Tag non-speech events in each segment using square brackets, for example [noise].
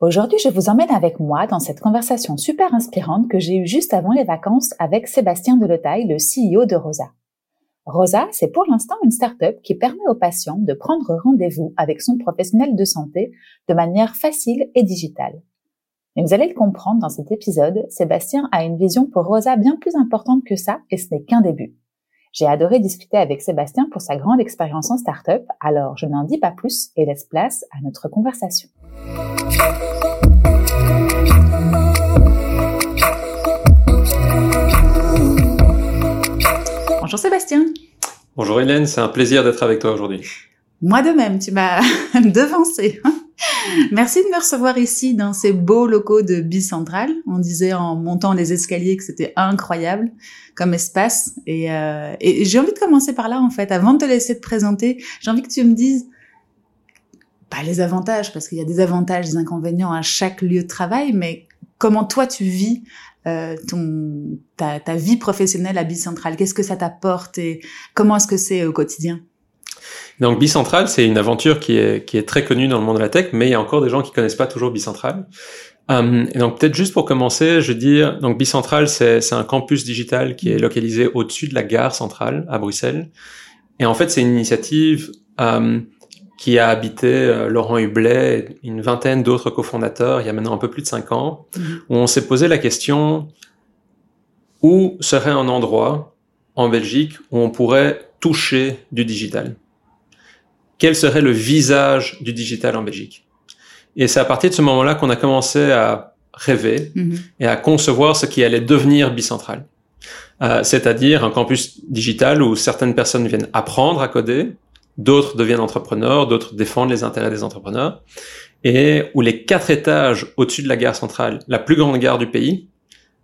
Aujourd'hui, je vous emmène avec moi dans cette conversation super inspirante que j'ai eue juste avant les vacances avec Sébastien Deletaille, le CEO de Rosa. Rosa, c'est pour l'instant une start-up qui permet aux patients de prendre rendez-vous avec son professionnel de santé de manière facile et digitale. Mais vous allez le comprendre dans cet épisode, Sébastien a une vision pour Rosa bien plus importante que ça et ce n'est qu'un début. J'ai adoré discuter avec Sébastien pour sa grande expérience en start-up, alors je n'en dis pas plus et laisse place à notre conversation. Bonjour Sébastien. Bonjour Hélène, c'est un plaisir d'être avec toi aujourd'hui. Moi de même, tu m'as [laughs] devancé. Merci de me recevoir ici dans ces beaux locaux de Bicentral. On disait en montant les escaliers que c'était incroyable comme espace. Et, euh, et j'ai envie de commencer par là en fait. Avant de te laisser te présenter, j'ai envie que tu me dises pas les avantages, parce qu'il y a des avantages, des inconvénients à chaque lieu de travail, mais comment toi tu vis euh, ton ta, ta, vie professionnelle à Bicentral Qu'est-ce que ça t'apporte et comment est-ce que c'est au quotidien? Donc Bicentral, c'est une aventure qui est, qui est très connue dans le monde de la tech, mais il y a encore des gens qui connaissent pas toujours Bicentral. Um, et donc peut-être juste pour commencer, je veux dire, donc Bicentral, c'est un campus digital qui est localisé au-dessus de la gare centrale à Bruxelles. Et en fait, c'est une initiative um, qui a habité euh, Laurent Hublet, une vingtaine d'autres cofondateurs, il y a maintenant un peu plus de cinq ans, mhm. où on s'est posé la question où serait un endroit en Belgique où on pourrait toucher du digital? Quel serait le visage du digital en Belgique? Et c'est à partir de ce moment-là qu'on a commencé à rêver mhm. et à concevoir ce qui allait devenir bicentral. Euh, c'est-à-dire un campus digital où certaines personnes viennent apprendre à coder, d'autres deviennent entrepreneurs, d'autres défendent les intérêts des entrepreneurs, et où les quatre étages au-dessus de la gare centrale, la plus grande gare du pays,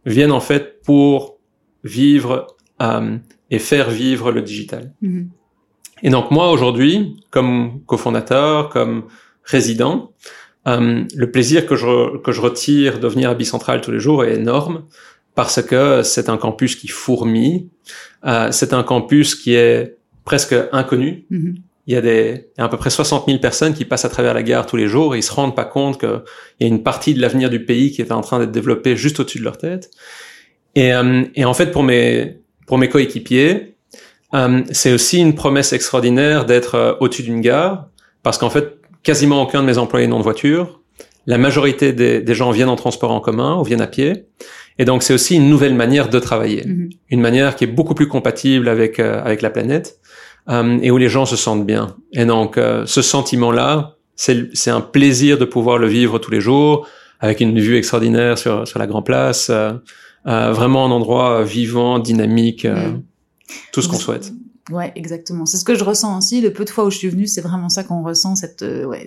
viennent en fait pour vivre euh, et faire vivre le digital. Mm-hmm. Et donc moi aujourd'hui, comme cofondateur, comme résident, euh, le plaisir que je, que je retire de venir à Bicentral tous les jours est énorme parce que c'est un campus qui fourmille, euh, c'est un campus qui est presque inconnu. Mm-hmm. Il y a des, il y a à peu près 60 000 personnes qui passent à travers la gare tous les jours et ils se rendent pas compte qu'il y a une partie de l'avenir du pays qui est en train d'être développée juste au-dessus de leur tête. Et, euh, et en fait, pour mes, pour mes coéquipiers, euh, c'est aussi une promesse extraordinaire d'être euh, au-dessus d'une gare parce qu'en fait, quasiment aucun de mes employés n'ont de voiture. La majorité des, des, gens viennent en transport en commun ou viennent à pied. Et donc, c'est aussi une nouvelle manière de travailler. Mm-hmm. Une manière qui est beaucoup plus compatible avec, avec la planète euh, et où les gens se sentent bien. Et donc, euh, ce sentiment-là, c'est un plaisir de pouvoir le vivre tous les jours, avec une vue extraordinaire sur, sur la Grand Place, euh, vraiment un endroit vivant, dynamique, mm. tout ce qu'on souhaite. Ouais, exactement. C'est ce que je ressens aussi. Le peu de fois où je suis venue, c'est vraiment ça qu'on ressent cette, euh, ouais,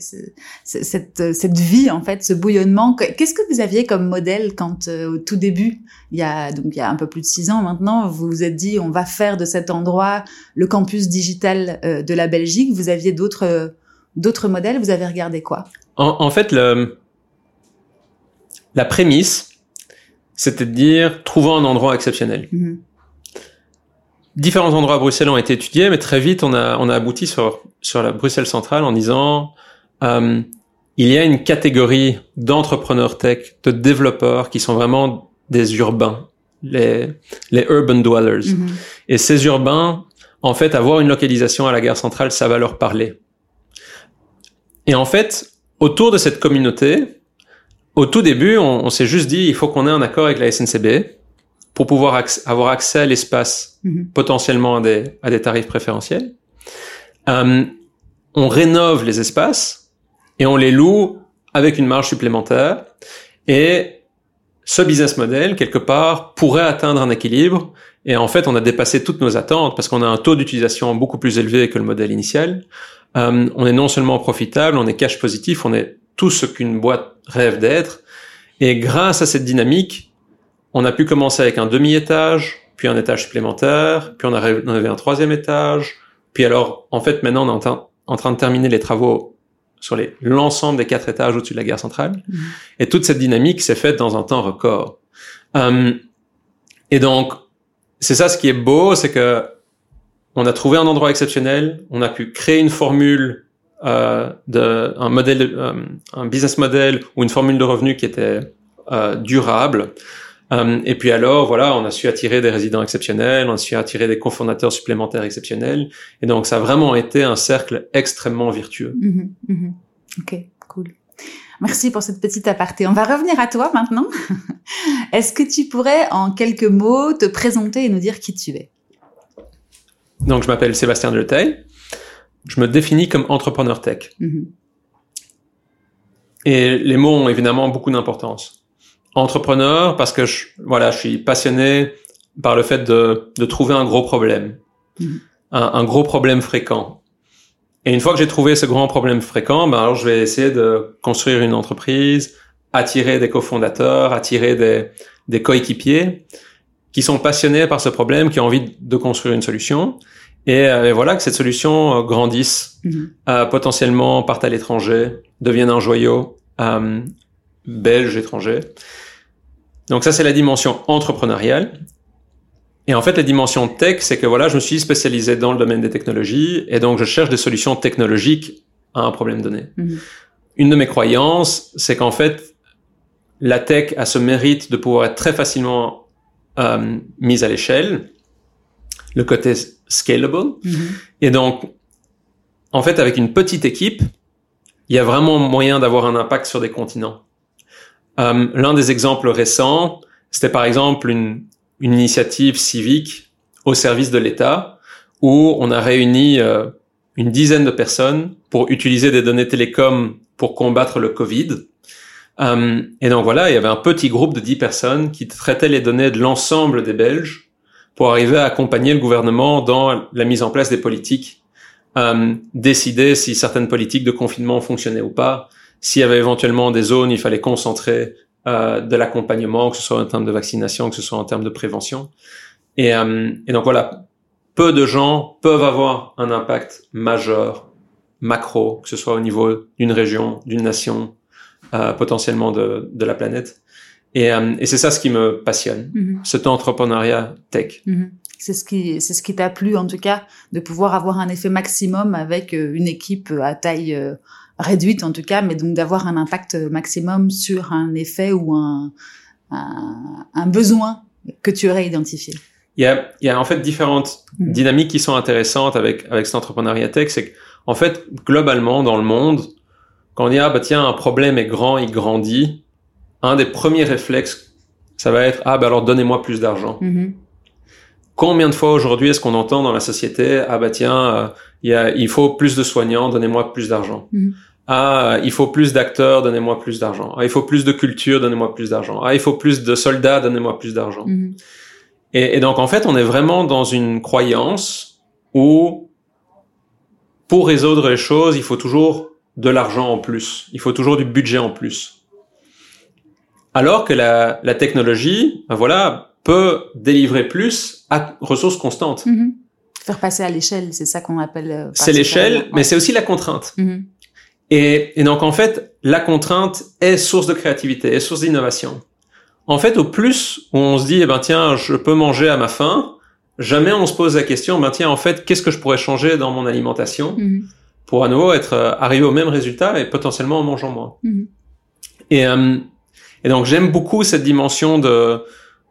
cette, euh, cette vie en fait, ce bouillonnement. Qu'est-ce que vous aviez comme modèle quand euh, au tout début, il y a donc il y a un peu plus de six ans maintenant, vous vous êtes dit on va faire de cet endroit le campus digital de la Belgique. Vous aviez d'autres d'autres modèles. Vous avez regardé quoi? En, en, fait, le la prémisse, c'était de dire trouvons un endroit exceptionnel. Mm-hmm différents endroits à Bruxelles ont été étudiés, mais très vite on a on a abouti sur sur la Bruxelles centrale en disant euh, il y a une catégorie d'entrepreneurs tech, de développeurs qui sont vraiment des urbains, les les urban dwellers. Mm-hmm. Et ces urbains, en fait, avoir une localisation à la gare centrale, ça va leur parler. Et en fait, autour de cette communauté, au tout début, on, on s'est juste dit il faut qu'on ait un accord avec la SNCB pour pouvoir avoir accès à l'espace mhm. potentiellement à des, à des tarifs préférentiels. Euh, on rénove les espaces et on les loue avec une marge supplémentaire. Et ce business model, quelque part, pourrait atteindre un équilibre. Et en fait, on a dépassé toutes nos attentes parce qu'on a un taux d'utilisation beaucoup plus élevé que le modèle initial. Euh, on est non seulement profitable, on est cash positif, on est tout ce qu'une boîte rêve d'être. Et grâce à cette dynamique, on a pu commencer avec un demi-étage, puis un étage supplémentaire, puis on, a, on avait un troisième étage, puis alors, en fait, maintenant, on est en, train de terminer les travaux sur l'ensemble des quatre étages au-dessus de la gare centrale. Mmh. Et toute cette dynamique s'est faite dans un temps record. Euh, et donc, c'est ça ce qui est beau, c'est que on a trouvé un endroit exceptionnel, on a pu créer une formule euh, de un modèle, euh, un business model ou une formule de revenu qui était euh, durable. Euh, et puis alors, voilà, on a su attirer des résidents exceptionnels, on a su attirer des cofondateurs supplémentaires exceptionnels. Et donc, ça a vraiment été un cercle extrêmement vertueux. Mm-hmm, mm-hmm. Ok, cool. Merci pour cette petite aparté. On va revenir à toi maintenant. [laughs] Est-ce que tu pourrais, en quelques mots, te présenter et nous dire qui tu es? Donc, je m'appelle Sébastien Deletail. Je me définis comme entrepreneur tech. Mm-hmm. Et les mots ont évidemment beaucoup d'importance. Entrepreneur parce que je, voilà, je suis passionné par le fait de, de trouver un gros problème, mm-hmm. un, un, gros problème fréquent. Et une fois que j'ai trouvé ce grand problème fréquent, ben alors je vais essayer de construire une entreprise, attirer des cofondateurs, attirer des, des coéquipiers qui sont passionnés par ce problème, qui ont envie de construire une solution. Et, euh, voilà que cette solution euh, grandisse, mhm. euh, potentiellement parte à l'étranger, devienne un joyau euh, belge étranger. Donc ça c'est la dimension entrepreneuriale. Et en fait la dimension tech, c'est que voilà, je me suis spécialisé dans le domaine des technologies et donc je cherche des solutions technologiques à un problème donné. Mhm. Une de mes croyances, c'est qu'en fait la tech a ce mérite de pouvoir être très facilement euh, mise à l'échelle, le côté scalable. Mm-hmm. Et donc, en fait, avec une petite équipe, il y a vraiment moyen d'avoir un impact sur des continents. Euh, L'un des exemples récents, c'était par exemple une, initiative civique au service de l'État où on a réuni euh, une dizaine de personnes pour utiliser des données télécom pour combattre le Covid. Euh, et donc voilà, il y avait un petit groupe de 10 personnes qui traitaient les données de l'ensemble des Belges pour arriver à accompagner le gouvernement dans la mise en place des politiques, décider si certaines politiques de confinement fonctionnaient ou pas, s'il y avait éventuellement des zones, il fallait concentrer euh, de l'accompagnement, que ce soit en termes de vaccination, que ce soit en termes de prévention. Et, euh, et donc voilà, peu de gens peuvent avoir un impact majeur, macro, que ce soit au niveau d'une région, d'une nation, euh, potentiellement de, de, la planète. Et, euh, et c'est ça ce qui me passionne, mm-hmm. cet entrepreneuriat tech. Mm-hmm. C'est ce qui, c'est ce qui t'a plu en tout cas, de pouvoir avoir un effet maximum avec euh, une équipe à taille réduite en tout cas, mais donc d'avoir un impact maximum sur un effet ou un, un, un besoin que tu aurais identifié. Il y a, il y a en fait différentes mm-hmm. dynamiques qui sont intéressantes avec avec cet entrepreneuriat tech. C'est qu'en fait globalement dans le monde, quand on dit ah bah tiens un problème est grand, il grandit, un des premiers réflexes ça va être ah bah alors donnez-moi plus d'argent. Mm-hmm. Combien de fois aujourd'hui est-ce qu'on entend dans la société ah bah tiens euh, il, y a, il faut plus de soignants, donnez-moi plus d'argent. Mm-hmm. Ah, il faut plus d'acteurs, donnez-moi plus d'argent. Ah, il faut plus de culture, donnez-moi plus d'argent. Ah, il faut plus de soldats, donnez-moi plus d'argent. Mm-hmm. Et, et, donc, en fait, on est vraiment dans une croyance où, pour résoudre les choses, il faut toujours de l'argent en plus. Il faut toujours du budget en plus. Alors que la, la technologie, ben voilà, peut délivrer plus à ressources constantes. Mm-hmm. Faire passer à l'échelle, c'est ça qu'on appelle. Euh, c'est l'échelle, mais c'est aussi la contrainte. Mm-hmm. et, et, donc en fait, la contrainte est source de créativité, est source d'innovation. En fait, au plus où on se dit, eh ben tiens, je peux manger à ma faim, jamais on se pose la question, ben tiens, en fait, qu'est-ce que je pourrais changer dans mon alimentation mm-hmm pour à nouveau être euh, arrivé au même résultat et potentiellement en mangeant moins. Mhm. Et, euh, et donc j'aime beaucoup cette dimension de,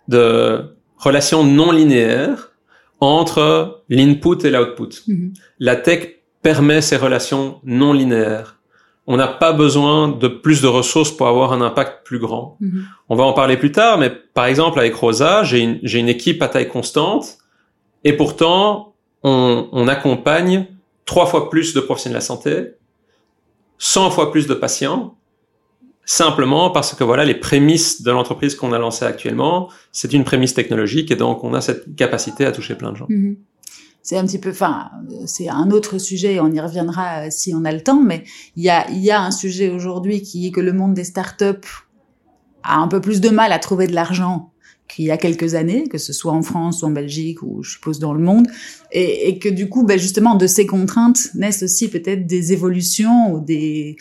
de relation non linéaire entre l'input et l'output. Mhm. La tech permet ces relations non linéaires. On n'a pas besoin de plus de ressources pour avoir un impact plus grand. Mhm. On va en parler plus tard, mais par exemple avec Rosa, j'ai une, j'ai une équipe à taille constante et pourtant on, on accompagne trois fois plus de professionnels de la santé, 100 fois plus de patients, simplement parce que voilà les prémices de l'entreprise qu'on a lancée actuellement, c'est une prémisse technologique et donc on a cette capacité à toucher plein de gens. Mm-hmm. c'est un petit peu, enfin, c'est un autre sujet, on y reviendra si on a le temps, mais il y a, y a un sujet aujourd'hui qui est que le monde des startups a un peu plus de mal à trouver de l'argent qu'il y a quelques années, que ce soit en France ou en Belgique ou je suppose dans le monde, et, et que du coup, ben justement, de ces contraintes naissent aussi peut-être des évolutions ou des,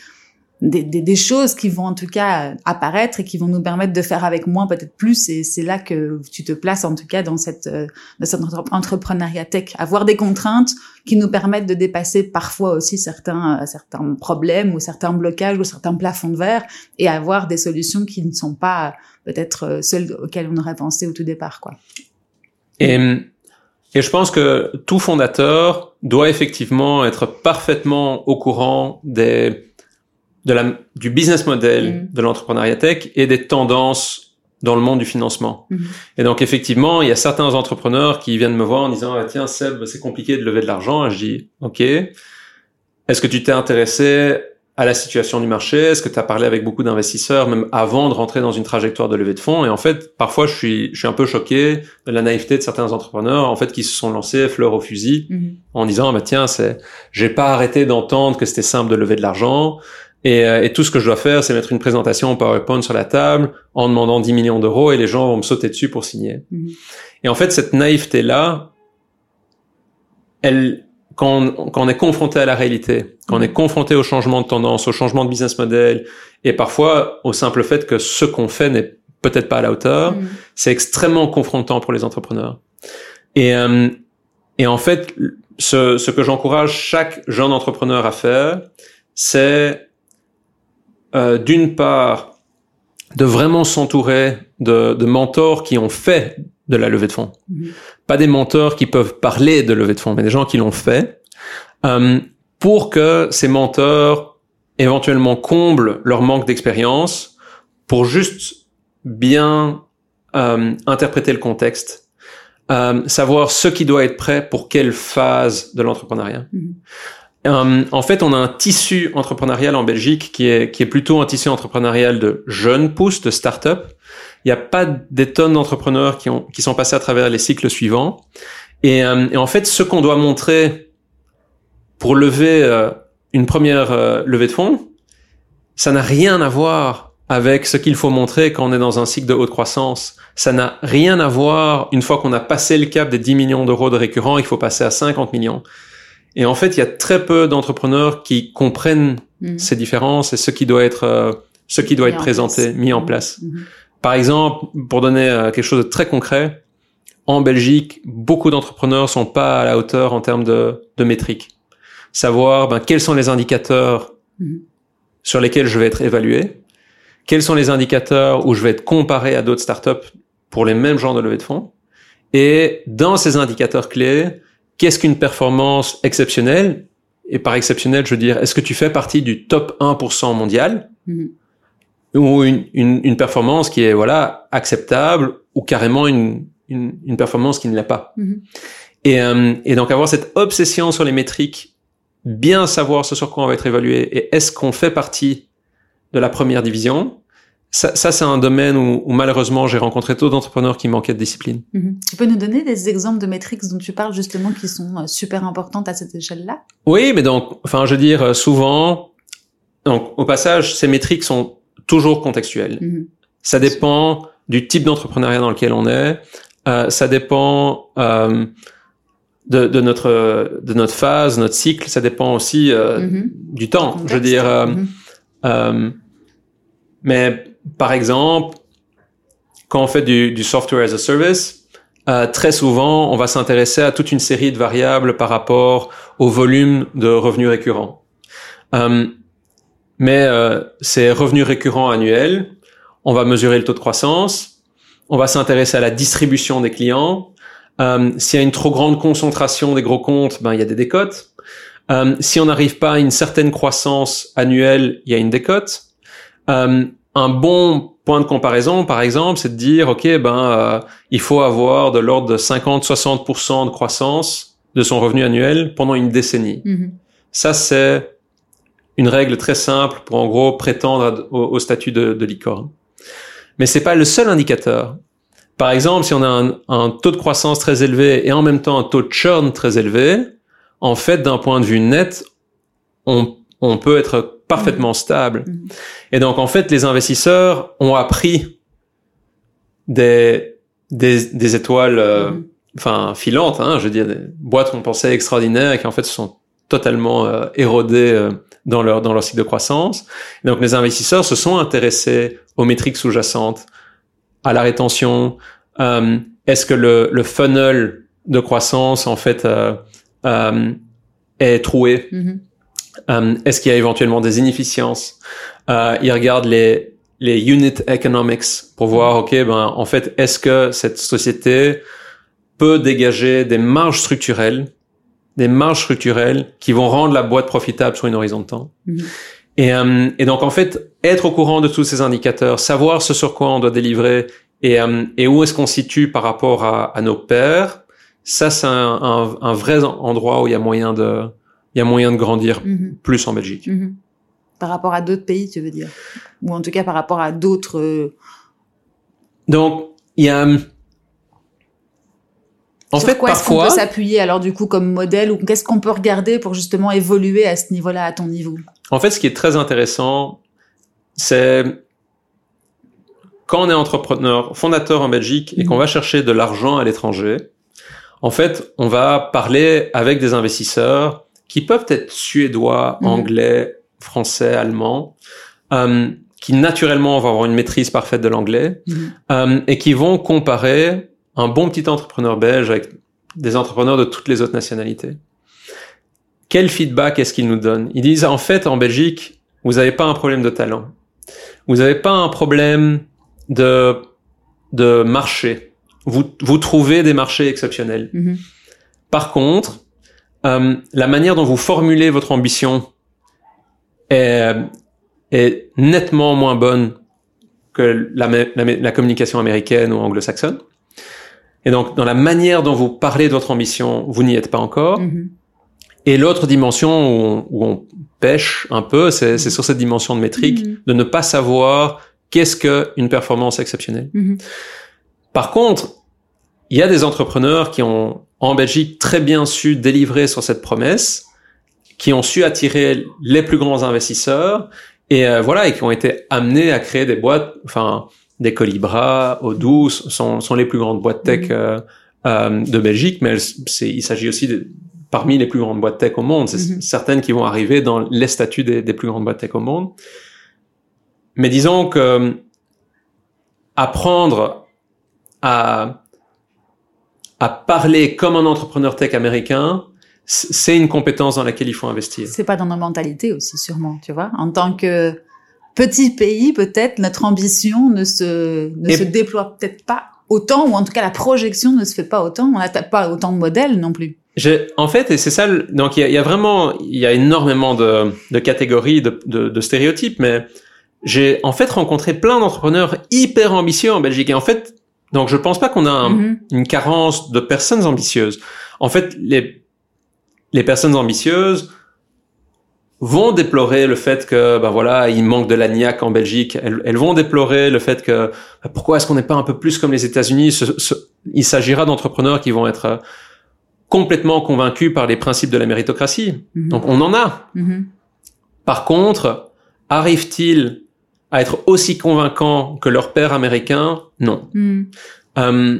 des, des, des, choses qui vont en tout cas apparaître et qui vont nous permettre de faire avec moins peut-être plus. Et c'est là que tu te places en tout cas dans cette euh, dans cette entrepreneuriat tech. Avoir des contraintes qui nous permettent de dépasser parfois aussi certains euh, certains problèmes ou certains blocages ou certains plafonds de verre et avoir des solutions qui ne sont pas peut-être euh, celles auxquelles on aurait pensé au tout départ quoi. Et et je pense que tout fondateur doit effectivement être parfaitement au courant des de la, du business model mm. de l'entrepreneuriat tech et des tendances dans le monde du financement. Mm. Et donc effectivement, il y a certains entrepreneurs qui viennent me voir en disant ah, tiens Seb, c'est compliqué de lever de l'argent. Et je dis ok. Est-ce que tu t'es intéressé à la situation du marché? Est-ce que tu as parlé avec beaucoup d'investisseurs même avant de rentrer dans une trajectoire de levée de fonds? Et en fait, parfois, je suis, je suis un peu choqué de la naïveté de certains entrepreneurs, en fait, qui se sont lancés fleur au fusil mm. en disant, bah tiens, c'est, j'ai pas arrêté d'entendre que c'était simple de lever de l'argent. Et, euh, et, tout ce que je dois faire, c'est mettre une présentation en PowerPoint sur la table en demandant 10 millions d'euros et les gens vont me sauter dessus pour signer. Mhm. Et en fait, cette naïveté-là, elle, quand on, quand on, est confronté à la réalité, quand on est confronté au changement de tendance, au changement de business model, et parfois au simple fait que ce qu'on fait n'est peut-être pas à la hauteur, mhm. c'est extrêmement confrontant pour les entrepreneurs. Et, euh, et en fait, ce, ce que j'encourage chaque jeune entrepreneur à faire, c'est euh, d'une part, de vraiment s'entourer de, de, mentors qui ont fait de la levée de fonds. Mhm. Pas des mentors qui peuvent parler de levée de fonds, mais des gens qui l'ont fait, euh, pour que ces mentors éventuellement comblent leur manque d'expérience, pour juste bien euh, interpréter le contexte, euh, savoir ce qui doit être prêt pour quelle phase de l'entrepreneuriat. Mhm. Euh, en fait, on a un tissu entrepreneurial en Belgique qui est, qui est plutôt un tissu entrepreneurial de jeunes pousses, de start-up. Il n'y a pas des tonnes d'entrepreneurs qui, qui sont passés à travers les cycles suivants. Et, euh, et en fait, ce qu'on doit montrer pour lever euh, une première levée de fonds, ça n'a rien à voir avec ce qu'il faut montrer quand on est dans un cycle de haute croissance. Ça n'a rien à voir une fois qu'on a passé le cap des 10 millions d'euros de récurrents, il faut passer à 50 millions. Et en fait, il y a très peu d'entrepreneurs qui comprennent mm. ces différences et ce qui doit être, euh, ce qui doit être présenté, mis en mm. place. Mm-hmm. Par exemple, pour donner euh, quelque chose de très concret, en Belgique, beaucoup d'entrepreneurs sont pas à la hauteur en termes de, de métriques. Savoir ben, quels sont les indicateurs mm-hmm. sur lesquels je vais être évalué, quels sont les indicateurs où je vais être comparé à d'autres startups pour les mêmes genres de levée de fonds, et dans ces indicateurs clés, qu'est-ce qu'une performance exceptionnelle? Et par exceptionnelle, je veux dire, est-ce que tu fais partie du top 1% mondial? Mm-hmm. ou une, une, une, performance qui est voilà acceptable ou carrément une, une, une performance qui ne l'est pas? Mm-hmm. et, euh, et donc avoir cette obsession sur les métriques, bien savoir ce sur quoi on va être évalué et est-ce qu'on fait partie de la première division ça, ça c'est un domaine où, où malheureusement j'ai rencontré trop d'entrepreneurs qui manquaient de discipline. Mhm. Tu peux nous donner des exemples de métriques dont tu parles justement qui sont euh, super importantes à cette échelle-là? Oui, mais donc, enfin, je veux dire, euh, souvent, donc au passage, ces métriques sont toujours contextuelles. Mhm. Ça dépend du type d'entrepreneuriat dans lequel on est. Euh, ça dépend euh, de, de, notre de notre phase, notre cycle. Ça dépend aussi euh, mhm. du temps. Je veux dire, mais par exemple, quand on fait du, du software as a service, euh, très souvent, on va s'intéresser à toute une série de variables par rapport au volume de revenus récurrents. Euh, mais euh, ces revenus récurrents annuels, on va mesurer le taux de croissance, on va s'intéresser à la distribution des clients. Euh, S'il y a une trop grande concentration des gros comptes, ben il y a des décotes. Euh, si on n'arrive pas à une certaine croissance annuelle, il y a une décote. Un bon point de comparaison, par exemple, c'est de dire, ok, ben, euh, il faut avoir de l'ordre de 50-60% de croissance de son revenu annuel pendant une décennie. Mm-hmm. Ça, c'est une règle très simple pour, en gros, prétendre au, statut de, de licorne. Mais c'est pas le seul indicateur. Par exemple, si on a un, un, taux de croissance très élevé et en même temps un taux de churn très élevé, en fait, d'un point de vue net, on, on peut être parfaitement Mhm. stable. Mhm. Et donc, en fait, les investisseurs ont appris des, des, des étoiles, euh, Mhm. enfin, filantes, hein, je veux dire, des boîtes qu'on pensait extraordinaires et qui, en fait, se sont totalement euh, érodées euh, dans leur, dans leur cycle de croissance. Et donc, les investisseurs se sont intéressés aux métriques sous-jacentes, à la rétention. Euh, Est-ce que le, le funnel de croissance, en fait, euh, euh, est troué? Mhm. Euh, Est-ce qu'il y a éventuellement des inefficiences? Euh, Ils regardent les les unit economics pour voir, ok, ben en fait, est-ce que cette société peut dégager des marges structurelles, des marges structurelles qui vont rendre la boîte profitable sur une horizon de temps? Mhm. Et, euh, et donc en fait, être au courant de tous ces indicateurs, savoir ce sur quoi on doit délivrer et, euh, et où est-ce qu'on se situe par rapport à, à nos pairs, ça c'est un, un, un vrai endroit où il y a moyen de, il y a moyen de grandir Mhm. plus en Belgique. Mhm. Par rapport à d'autres pays, tu veux dire? Ou en tout cas par rapport à d'autres... euh, Donc, il y a... En sur fait, quoi est-ce qu'on peut s'appuyer alors du coup comme modèle ou qu'est-ce qu'on peut regarder pour justement évoluer à ce niveau-là, à ton niveau? En fait, ce qui est très intéressant, c'est quand on est entrepreneur, fondateur en Belgique et Mhm. qu'on va chercher de l'argent à l'étranger, en fait, on va parler avec des investisseurs qui peuvent être suédois, Mhm. anglais, français, allemands, euh, qui naturellement vont avoir une maîtrise parfaite de l'anglais, Mhm. euh, et qui vont comparer un bon petit entrepreneur belge avec des entrepreneurs de toutes les autres nationalités. Quel feedback est-ce qu'ils nous donnent? Ils disent en fait en Belgique, vous n'avez pas un problème de talent, vous n'avez pas un problème de de marché. Vous vous trouvez des marchés exceptionnels. Mhm. Par contre, euh, la manière dont vous formulez votre ambition est, est nettement moins bonne que la, la, la communication américaine ou anglo-saxonne. Et donc, dans la manière dont vous parlez de votre ambition, vous n'y êtes pas encore. Mhm. Et l'autre dimension où on, où on pêche un peu, c'est sur cette dimension de métrique, Mhm. de ne pas savoir qu'est-ce qu'une performance exceptionnelle. Mhm. Par contre, il y a des entrepreneurs qui ont, en Belgique, très bien su délivrer sur cette promesse, qui ont su attirer les plus grands investisseurs, et euh, voilà, et qui ont été amenés à créer des boîtes, enfin, des Colibra, Odoo, sont, sont les plus grandes boîtes tech Mhm. euh, euh, de Belgique, mais c'est, il s'agit aussi de, parmi les plus grandes boîtes tech au monde. C'est Mhm. certaines qui vont arriver dans les statuts des, des plus grandes boîtes tech au monde. Mais disons que apprendre à, à parler comme un entrepreneur tech américain, c'est une compétence dans laquelle il faut investir. C'est pas dans nos mentalités aussi, sûrement, tu vois. En tant que petit pays, peut-être notre ambition ne se ne Et- se déploie peut-être pas autant, ou en tout cas la projection ne se fait pas autant. On n'a pas autant de modèles non plus. En fait, et c'est ça, donc il y a, il y a vraiment, il y a énormément de, de catégories, de, de, de stéréotypes, mais j'ai en fait rencontré plein d'entrepreneurs hyper ambitieux en Belgique. Et en fait, donc je pense pas qu'on a un- Mhm. une carence de personnes ambitieuses. En fait, les, les personnes ambitieuses vont déplorer le fait que, ben voilà, il manque de l'agnac en Belgique. Elles, elles vont déplorer le fait que, ben pourquoi est-ce qu'on n'est pas un peu plus comme les États-Unis? Il s'agira d'entrepreneurs qui vont être euh, complètement convaincus par les principes de la méritocratie. Mhm. Donc on en a. Mhm. Par contre, arrive-t-il à être aussi convaincant que leur père américain Non. Mhm. Euh,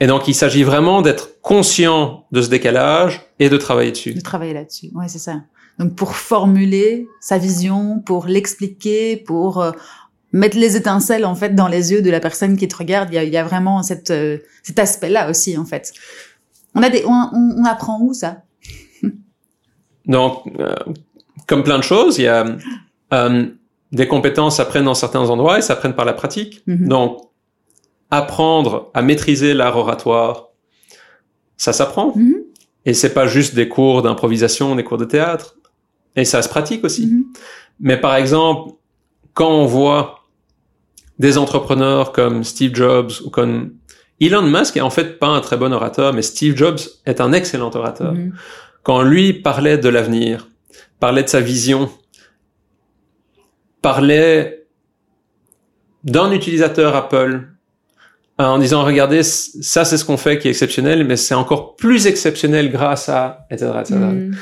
et donc, il s'agit vraiment d'être conscient de ce décalage et de travailler dessus. de travailler là-dessus. Ouais, c'est ça. Donc pour formuler sa vision, pour l'expliquer, pour euh, mettre les étincelles en fait dans les yeux de la personne qui te regarde, il y a, il y a vraiment cette, euh, cet aspect-là aussi en fait. On a des, on, on, on apprend où ça? Donc, euh, comme plein de choses, il y a des compétences s'apprennent dans certains endroits et s'apprennent par la pratique. Mhm. Donc, apprendre à maîtriser l'art oratoire, ça s'apprend. Mhm. Et c'est pas juste des cours d'improvisation, des cours de théâtre. Et ça se pratique aussi. Mhm. Mais par exemple, quand on voit des entrepreneurs comme Steve Jobs ou comme Elon Musk est en fait pas un très bon orateur, mais Steve Jobs est un excellent orateur. Quand lui parlait de l'avenir, parlait de sa vision, parlait d'un utilisateur Apple, en disant regardez ça c'est ce qu'on fait qui est exceptionnel mais c'est encore plus exceptionnel grâce à etc, etc. Mm.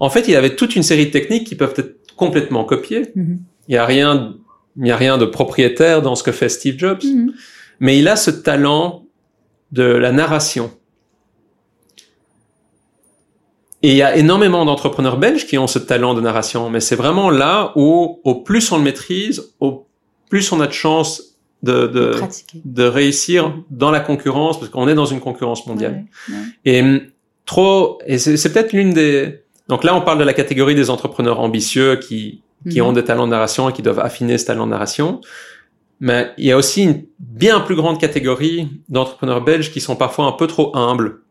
en fait il avait toute une série de techniques qui peuvent être complètement copiées mm-hmm. il y a rien il y a rien de propriétaire dans ce que fait Steve Jobs mm-hmm. mais il a ce talent de la narration et il y a énormément d'entrepreneurs belges qui ont ce talent de narration mais c'est vraiment là où au plus on le maîtrise au plus on a de chance de, de, de, réussir dans la concurrence, parce qu'on est dans une concurrence mondiale. Et hum, trop, et c'est peut-être l'une des... Donc là, on parle de la catégorie des entrepreneurs ambitieux qui, qui mhm. ont des talents de narration et qui doivent affiner ce talent de narration. Mais il y a aussi une bien plus grande catégorie d'entrepreneurs belges qui sont parfois un peu trop humbles,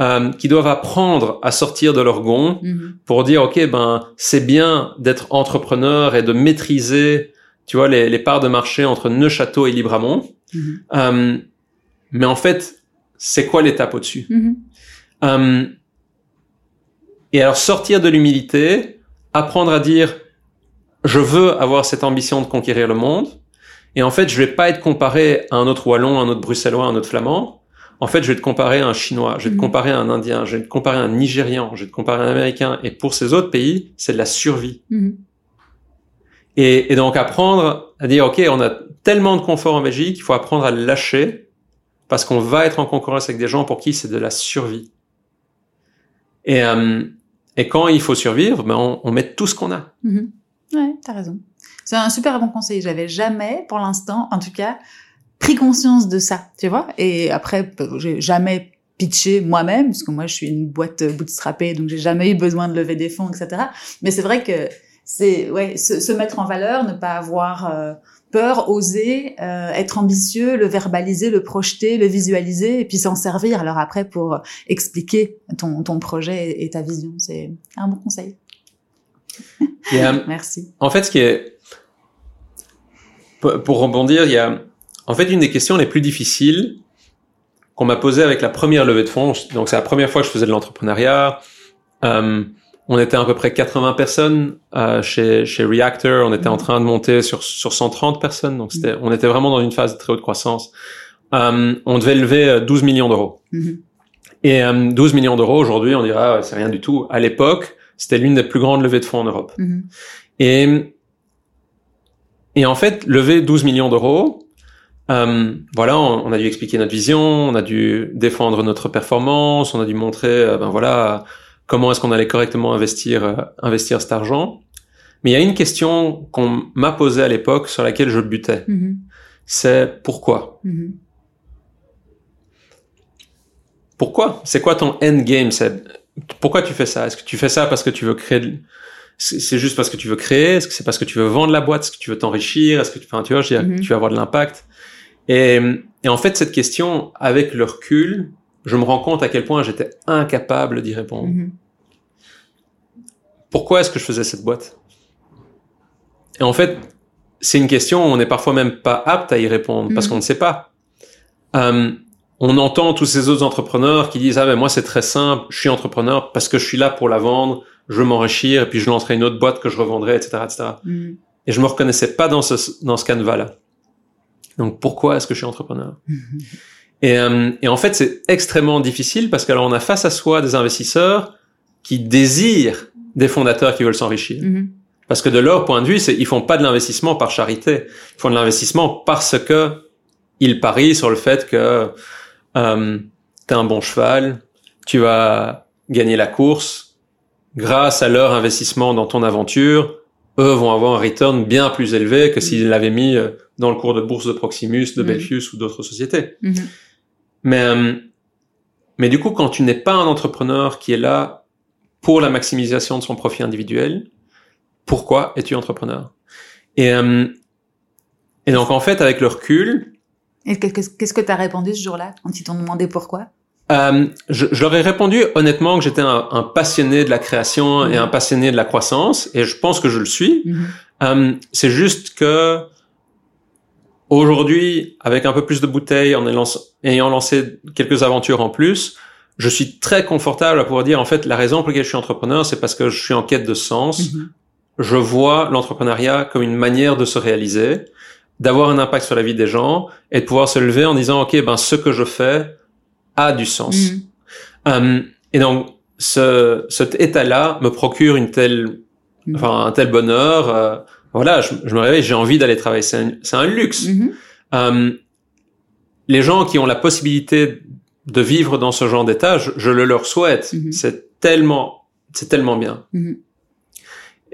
euh, qui doivent apprendre à sortir de leur gond mhm. pour dire ok ben c'est bien d'être entrepreneur et de maîtriser tu vois, les, les, parts de marché entre Neuchâteau et Libramont. Mm-hmm. euh, mais en fait, c'est quoi l'étape au-dessus mm-hmm. euh, Et alors sortir de l'humilité, apprendre à dire, je veux avoir cette ambition de conquérir le monde. Et en fait, je vais pas être comparé à un autre wallon, un autre bruxellois, un autre flamand. En fait, je vais te comparer à un chinois, je vais te mm-hmm. comparer à un indien, je vais te comparer à un nigérian, je vais te comparer à un américain. Et pour ces autres pays, c'est de la survie. Et, et, donc apprendre à dire, OK, on a tellement de confort en Belgique, il faut apprendre à le lâcher parce qu'on va être en concurrence avec des gens pour qui c'est de la survie. Et, euh, et quand il faut survivre, ben on, on met tout ce qu'on a. Mm Ouais, t'as raison. C'est un super bon conseil. J'avais jamais, pour l'instant, en tout cas, pris conscience de ça, tu vois. Et après, j'ai jamais pitché moi-même, parce que moi, je suis une boîte bootstrappée, donc j'ai jamais eu besoin de lever des fonds, etc. Mais c'est vrai que c'est ouais se, se, mettre en valeur, ne pas avoir euh, peur, oser, euh, être ambitieux, le verbaliser, le projeter, le visualiser et puis s'en servir. Alors après pour expliquer ton, ton projet et, ta vision, c'est un bon conseil. Euh, [laughs] Merci. En fait, ce qui est pour rebondir, il y a en fait une des questions les plus difficiles qu'on m'a posée avec la première levée de fonds. Donc c'est la première fois que je faisais de l'entrepreneuriat. Euh, on était à peu près 80 personnes euh, chez, chez Reactor. On était en train de monter sur, sur 130 personnes. Donc, c'était, on était vraiment dans une phase de très haute croissance. Euh, on devait lever 12 euh, millions d'euros. Mm-hmm. Et 12 millions d'euros, aujourd'hui, on dirait, c'est rien du tout. À l'époque, c'était l'une des plus grandes levées de fonds en Europe. Mm-hmm. Et, et en fait, lever 12 millions d'euros, voilà, on, a dû expliquer notre vision, on a dû défendre notre performance, on a dû montrer, ben voilà, comment est-ce qu'on allait correctement investir, euh, investir cet argent. Mais il y a une question qu'on m'a posée à l'époque sur laquelle je butais. Mm-hmm. C'est pourquoi? Mm-hmm. Pourquoi? C'est quoi ton endgame Pourquoi tu fais ça? Est-ce que tu fais ça parce que tu veux créer C'est juste parce que tu veux créer? Est-ce que c'est parce que tu veux vendre la boîte? Est-ce que tu veux t'enrichir? Est-ce que tu, enfin, tu vois, je mm-hmm. tu veux avoir de l'impact? Et, et en fait, cette question, avec le recul, je me rends compte à quel point j'étais incapable d'y répondre. Mhm. Pourquoi est-ce que je faisais cette boîte? Et en fait, c'est une question où on n'est parfois même pas apte à y répondre parce mhm. qu'on ne sait pas. Euh, on entend tous ces autres entrepreneurs qui disent ah ben moi c'est très simple, je suis entrepreneur parce que je suis là pour la vendre, je veux m'enrichir et puis je lancerai une autre boîte que je revendrai, etc., etc. Mhm. Et je me reconnaissais pas dans ce dans ce canevas là. Donc pourquoi est-ce que je suis entrepreneur? Et, euh, et en fait, c'est extrêmement difficile parce qu'alors on a face à soi des investisseurs qui désirent des fondateurs qui veulent s'enrichir. Mm-hmm. Parce que de leur point de vue, c'est, ils font pas de l'investissement par charité. Ils font de l'investissement parce que ils parient sur le fait que euh, tu un bon cheval, tu vas gagner la course. Grâce à leur investissement dans ton aventure, eux vont avoir un return bien plus élevé que s'ils l'avaient mis euh, dans le cours de bourse de Proximus, de mm-hmm. Belfius ou d'autres sociétés. Mm-hmm. Mais, euh, mais du coup, quand tu n'es pas un entrepreneur qui est là pour la maximisation de son profit individuel, pourquoi es-tu entrepreneur? Et, euh, et donc, en fait, avec le recul... Et qu'est-ce que tu as répondu ce jour-là quand ils t'ont demandé pourquoi? Euh, je, je, leur ai répondu honnêtement que j'étais un, un, passionné de la création et un passionné de la croissance, et je pense que je le suis. Euh, c'est juste que Aujourd'hui, avec un peu plus de bouteilles, en ayant lancé quelques aventures en plus, je suis très confortable à pouvoir dire, en fait, la raison pour laquelle je suis entrepreneur, c'est parce que je suis en quête de sens. Mm-hmm. Je vois l'entrepreneuriat comme une manière de se réaliser. d'avoir un impact sur la vie des gens et de pouvoir se lever en disant ok ben ce que je fais a du sens. Mhm. Euh, et donc ce, cet état-là me procure une telle, Mhm. enfin un tel bonheur. euh, voilà, je, je me réveille, j'ai envie d'aller travailler. C'est un, luxe. Mhm. Euh, les gens qui ont la possibilité de vivre dans ce genre d'état, je, je le leur souhaite. Mhm. C'est tellement, c'est tellement bien. Mhm.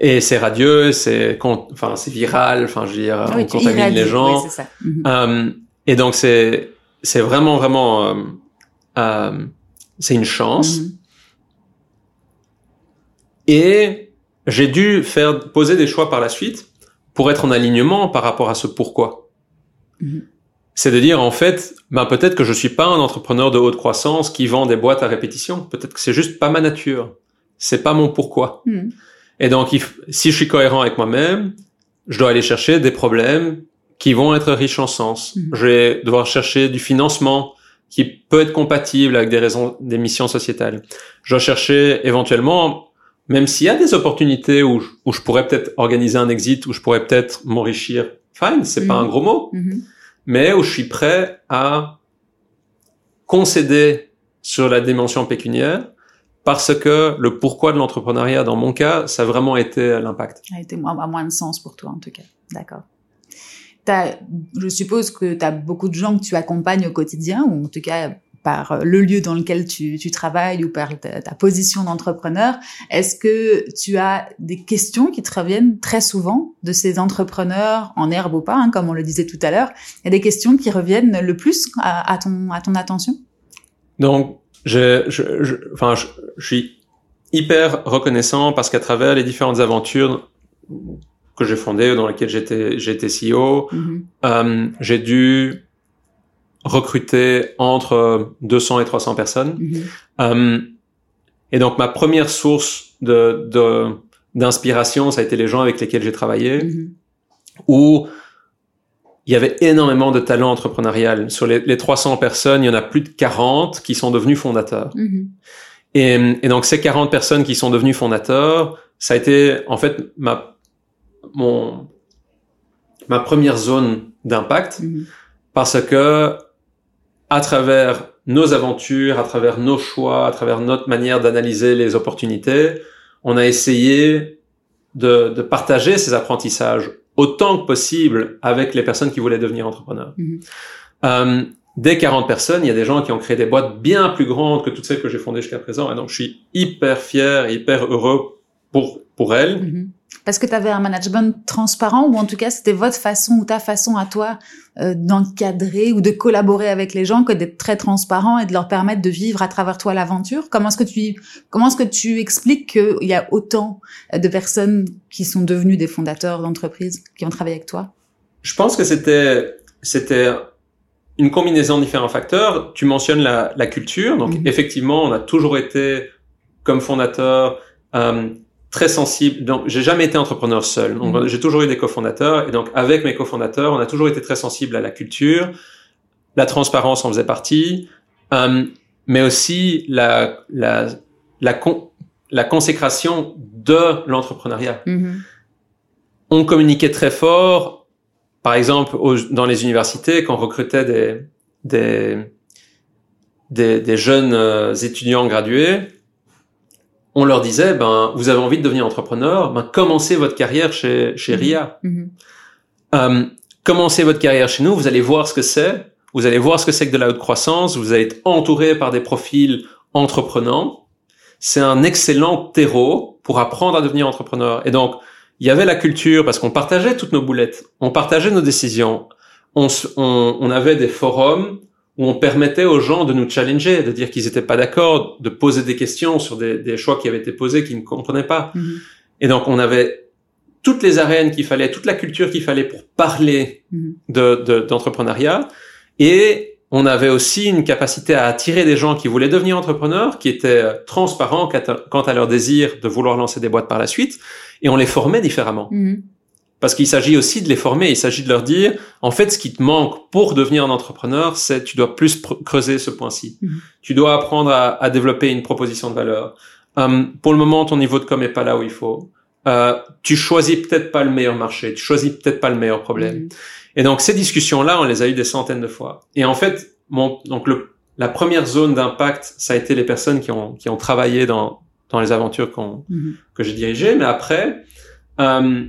Et c'est radieux, c'est, con- enfin, c'est viral. Enfin, je veux dire, Oui, on contamine irradies, les gens. oui, c'est ça. Euh, et donc c'est c'est vraiment vraiment euh, c'est une chance. Et j'ai dû faire poser des choix par la suite pour être en alignement par rapport à ce pourquoi. Mhm. C'est de dire en fait, ben peut-être que je suis pas un entrepreneur de haute croissance qui vend des boîtes à répétition. Peut-être que c'est juste pas ma nature. C'est pas mon pourquoi. Mhm. Et donc, si je suis cohérent avec moi-même, je dois aller chercher des problèmes qui vont être riches en sens. Mhm. Je vais devoir chercher du financement qui peut être compatible avec des raisons, des missions sociétales. Je dois chercher éventuellement, même s'il y a des opportunités où je, où je pourrais peut-être organiser un exit, où je pourrais peut-être m'enrichir, fine, c'est pas Mhm. un gros mot, Mhm. mais où je suis prêt à concéder sur la dimension pécuniaire parce que le pourquoi de l'entrepreneuriat, dans mon cas, ça a vraiment été l'impact. a été moins, à moins de sens pour toi en tout cas. D'accord. T'as- je suppose que tu as beaucoup de gens que tu accompagnes au quotidien, ou en tout cas par euh, le lieu dans lequel tu, tu travailles ou par ta, ta position d'entrepreneur. Est-ce que tu as des questions qui te reviennent très souvent de ces entrepreneurs en herbe ou pas, hein, comme on le disait tout à l'heure? Il y a des questions qui reviennent le plus à, à ton, à ton attention? Donc, je, je, je, enfin, je, je suis hyper reconnaissant parce qu'à travers les différentes aventures que j'ai fondées, dans lesquelles j'étais, j'étais CEO, Mhm. euh, j'ai dû recruter entre 200 et 300 personnes. Mhm. Euh, et donc ma première source de de- d'inspiration, ça a été les gens avec lesquels j'ai travaillé, Mhm. où il y avait énormément de talent entrepreneurial. Sur les, les 300 personnes, il y en a plus de 40 qui sont devenus fondateurs. Mhm. Et, et donc ces 40 personnes qui sont devenues fondateurs, ça a été en fait ma mon ma première zone d'impact parce que à travers nos aventures, à travers nos choix, à travers notre manière d'analyser les opportunités, on a essayé de, de partager ces apprentissages autant que possible avec les personnes qui voulaient devenir entrepreneurs. Mhm. Euh, dès 40 personnes, il y a des gens qui ont créé des boîtes bien plus grandes que toutes celles que j'ai fondées jusqu'à présent, et donc je suis hyper fier et hyper heureux pour pour elles. Mhm. Parce que tu avais un management transparent ou en tout cas c'était votre façon ou ta façon à toi euh, d'encadrer ou de collaborer avec les gens que d'être très transparent et de leur permettre de vivre à travers toi l'aventure? Comment est-ce que tu comment est-ce que tu expliques qu'il y a autant de personnes qui sont devenues des fondateurs d'entreprises qui ont travaillé avec toi? Je pense que c'était c'était une combinaison de différents facteurs. Tu mentionnes la, la culture, donc Mhm. effectivement, on a toujours été comme fondateur euh, très sensible. Donc, j'ai jamais été entrepreneur seul. Donc, Mhm. j'ai toujours eu des cofondateurs et donc avec mes cofondateurs, on a toujours été très sensible à la culture. La transparence en faisait partie, euh, mais aussi la la la, con- la consécration de l'entrepreneuriat on communiquait très fort. Par exemple, aux- dans les universités, quand on recrutait des, des, des, des jeunes euh, étudiants gradués, on leur disait, ben, vous avez envie de devenir entrepreneur, ben, commencez votre carrière chez, chez Mhm. RIA. Mhm. Euh, commencez votre carrière chez nous, vous allez voir ce que c'est, vous allez voir ce que c'est que de la haute croissance, vous allez être entouré par des profils entreprenants. C'est un excellent terreau pour apprendre à devenir entrepreneur. Et donc, il y avait la culture parce qu'on partageait toutes nos boulettes, on partageait nos décisions, on, on, on avait des forums où on permettait aux gens de nous challenger, de dire qu'ils n'étaient pas d'accord, de poser des questions sur des, des choix qui avaient été posés qu'ils ne comprenaient pas. Mhm. Et donc, on avait toutes les arènes qu'il fallait, toute la culture qu'il fallait pour parler Mhm. de, de- d'entrepreneuriat. Et on avait aussi une capacité à attirer des gens qui voulaient devenir entrepreneurs, qui étaient euh, transparents quant à- quant à leur désir de vouloir lancer des boîtes par la suite. Et on les formait différemment. Mhm. Parce qu'il s'agit aussi de les former, il s'agit de leur dire, en fait, ce qui te manque pour devenir un entrepreneur, c'est tu dois plus creuser ce point-ci. Mhm. Tu dois apprendre à, à développer une proposition de valeur. Hum, pour le moment, ton niveau de com est pas là où il faut. Euh, tu choisis peut-être pas le meilleur marché, tu choisis peut-être pas le meilleur problème. Mhm. Et donc ces discussions-là, on les a eues des centaines de fois. Et en fait, mon, donc le, la première zone d'impact, ça a été les personnes qui ont, qui ont travaillé dans, dans les aventures qu'on, Mhm. que j'ai dirigées. Mais après, euh,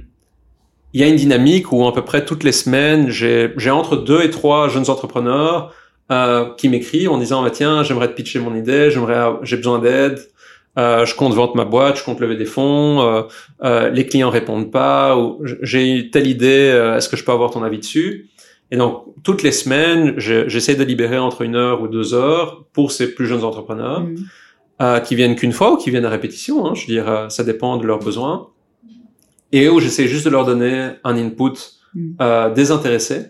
il y a une dynamique où à peu près toutes les semaines, j'ai, entre deux et trois jeunes entrepreneurs euh, qui m'écrivent en disant bah, tiens, j'aimerais te pitcher mon idée, j'aimerais, j'ai besoin d'aide. Euh, je compte vendre ma boîte, je compte lever des fonds, euh, euh, les clients répondent pas, ou j'ai eu telle idée, euh, est-ce que je peux avoir ton avis dessus? Et donc toutes les semaines, je- j'essaie de libérer entre une heure ou deux heures pour ces plus jeunes entrepreneurs Mhm. euh, qui viennent qu'une fois ou qui viennent à répétition. Hein, je veux dire, ça dépend de leurs besoins. Et où j'essaie juste de leur donner un input Mm. euh, désintéressé.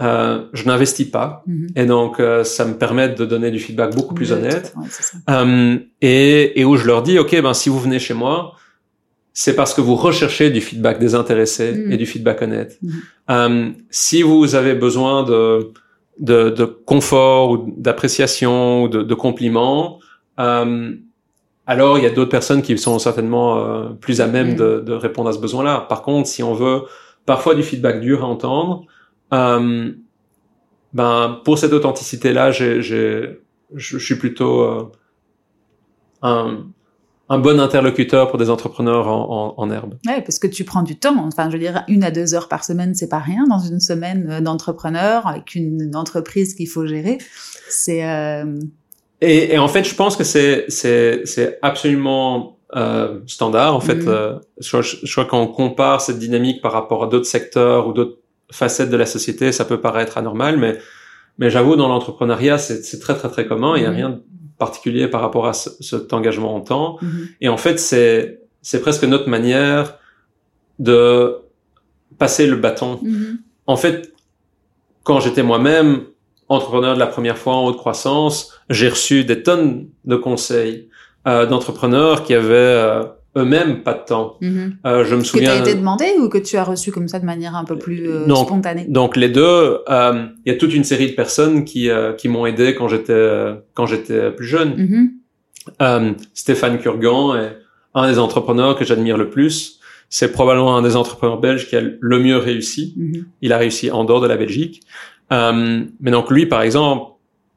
Euh, je n'investis pas. Mhm. Et donc, euh, ça me permet de donner du feedback beaucoup plus honnête. ouais. Euh, et, et où je leur dis, OK, ben, si vous venez chez moi, c'est parce que vous recherchez du feedback désintéressé et du feedback honnête. Mhm. Euh, si vous avez besoin de, de, de confort ou d'appréciation ou de, de compliments, euh, alors il y a d'autres personnes qui sont certainement euh, plus à même Mm. de, de répondre à ce besoin-là. Par contre, si on veut parfois du feedback dur à entendre, euh, ben pour cette authenticité-là, je, suis plutôt euh, un, un bon interlocuteur pour des entrepreneurs en, en, en herbe. Ouais, parce que tu prends du temps. Enfin, je veux dire, une à deux heures par semaine, c'est pas rien dans une semaine d'entrepreneur avec une, une entreprise qu'il faut gérer. C'est euh, Et, et en fait, je pense que c'est c'est c'est absolument euh, standard. En fait, Mhm. euh, je, crois- je crois qu'on compare cette dynamique par rapport à d'autres secteurs ou d'autres facettes de la société, ça peut paraître anormal, mais mais j'avoue dans l'entrepreneuriat, c'est c'est très très très commun. Il y a Mhm. rien de particulier par rapport à ce- cet engagement en temps. mhm. Et en fait, c'est c'est presque notre manière de passer le bâton Mhm. en fait, quand j'étais moi-même entrepreneur de la première fois en haute croissance, j'ai reçu des tonnes de conseils euh, d'entrepreneurs qui avaient euh, eux-mêmes pas de temps. Mhm. Euh, je me Que tu souviens. as été demandé ou que tu as reçu comme ça de manière un peu plus euh, Non. spontanée? Donc les deux, euh, il y a toute une série de personnes qui euh, qui m'ont aidé quand j'étais euh, quand j'étais plus jeune. Mhm. Euh, Stéphane Kurgan est un des entrepreneurs que j'admire le plus. C'est probablement un des entrepreneurs belges qui a le mieux réussi. Mhm. il a réussi en dehors de la Belgique. Euh, mais donc lui, par exemple,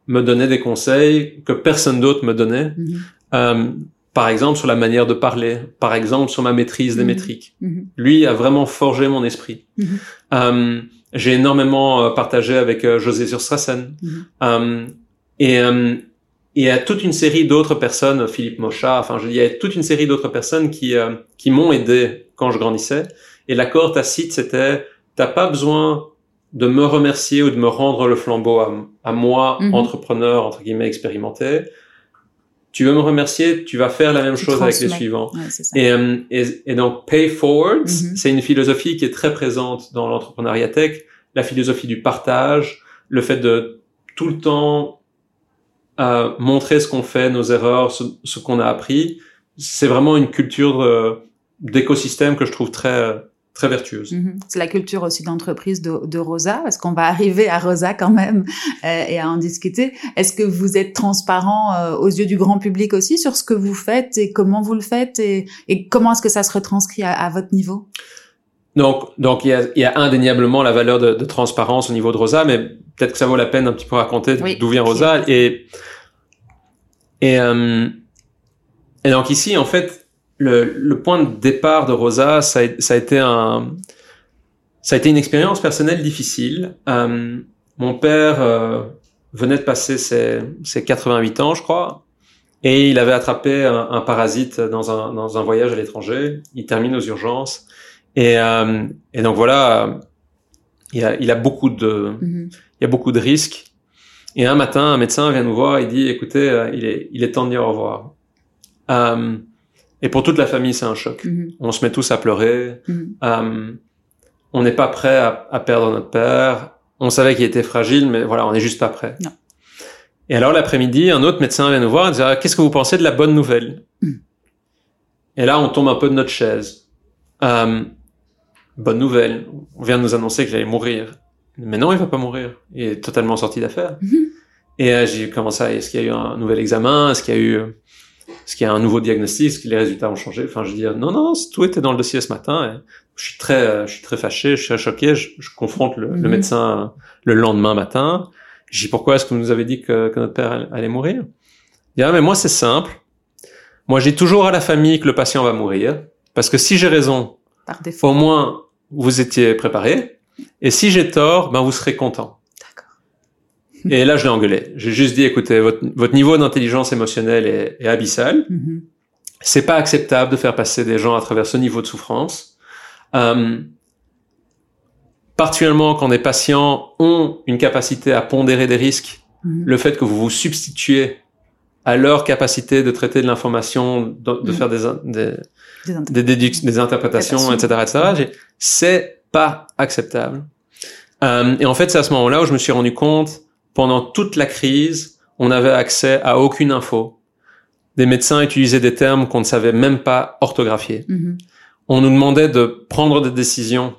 me donnait des conseils que personne d'autre me donnait. Mhm. Euh, par exemple, sur la manière de parler, par exemple, sur ma maîtrise des Mhm. métriques. Mhm. Lui a vraiment forgé mon esprit. Euh, j'ai énormément euh, partagé avec euh, José Surstrassen. Euh, et euh, et toute une série d'autres personnes, Philippe Mocha, enfin, je- il y a toute une série d'autres personnes qui euh, qui m'ont aidé quand je grandissais. Et l'accord tacite, c'était t'as pas besoin de me remercier ou de me rendre le flambeau à, à moi, Mhm. entrepreneur entre guillemets expérimenté. Tu veux me remercier, tu vas faire la même Tu chose avec les suivants. Ouais. Et, euh, et, et donc, pay forward, Mhm. c'est une philosophie qui est très présente dans l'entrepreneuriat tech, la philosophie du partage, le fait de tout le temps euh, montrer ce qu'on fait, nos erreurs, ce, ce qu'on a appris. C'est vraiment une culture euh, d'écosystème que je trouve très très vertueuse. Mhm. C'est la culture aussi d'entreprise de, de Rosa, parce qu'on va [laughs] arriver à Rosa quand même euh, et à en discuter. Est-ce que vous êtes transparent euh, aux yeux du grand public aussi sur ce que vous faites et comment vous le faites et, et comment est-ce que ça se retranscrit à, à votre niveau? Donc, donc il y a, il y a indéniablement la valeur de, de transparence au niveau de Rosa, mais peut-être que ça vaut la peine un petit peu raconter Oui. d'où vient Rosa. Et et euh, et donc ici, en fait, le, le point de départ de Rosa, ça a, ça a été un ça a été une expérience personnelle difficile. Euh, mon père euh, venait de passer ses, ses 88 ans, je crois, et il avait attrapé un, un parasite dans un, dans un voyage à l'étranger. Il termine aux urgences. Et, euh, et donc voilà, il a, il a beaucoup de, Mhm. il y a beaucoup de risques. Et un matin, un médecin vient nous voir et dit, écoutez, euh, il est, il est temps de dire au revoir. Et pour toute la famille, c'est un choc. Mhm. On se met tous à pleurer. Mhm. Euh, on n'est pas prêt à, à perdre notre père. On savait qu'il était fragile, mais voilà, on n'est juste pas prêt. Non. Et alors l'après-midi, un autre médecin vient nous voir et dit ah, qu'est-ce que vous pensez de la bonne nouvelle? Mm. Et là, on tombe un peu de notre chaise. Euh, bonne nouvelle, on vient de nous annoncer qu'il allait mourir. Mais non, il va pas mourir. Il est totalement sorti d'affaire. Mhm. Et euh, j'ai commencé à, est-ce qu'il y a eu un nouvel examen? Est-ce qu'il y a eu... Est-ce qu'il y a un nouveau diagnostic Est-ce que les résultats ont changé Enfin, je dis non, non, tout était dans le dossier ce matin. Et je suis très, euh, je suis très fâché, je suis choqué. Je, je confronte le, le, Mhm. médecin le lendemain matin. Je dis pourquoi est-ce que vous nous avez dit que, que notre père allait mourir? Il dit ah mais moi c'est simple. Moi j'ai toujours à la famille que le patient va mourir parce que si j'ai raison, Par défaut. au moins vous étiez préparé. Et si j'ai tort, ben vous serez content. Et là, je l'ai engueulé. J'ai juste dit, écoutez, votre, votre niveau d'intelligence émotionnelle est, est abyssal. Mhm. C'est pas acceptable de faire passer des gens à travers ce niveau de souffrance. Euh, particulièrement quand des patients ont une capacité à pondérer des risques, Mhm. le fait que vous vous substituez à leur capacité de traiter de l'information, de, de Mhm. faire des, des, Des interprétations, etc., etc. j'ai- C'est pas acceptable. Euh, et en fait, c'est à ce moment-là où je me suis rendu compte, pendant toute la crise, on n'avait accès à aucune info. Des médecins utilisaient des termes qu'on ne savait même pas orthographier. Mhm. On nous demandait de prendre des décisions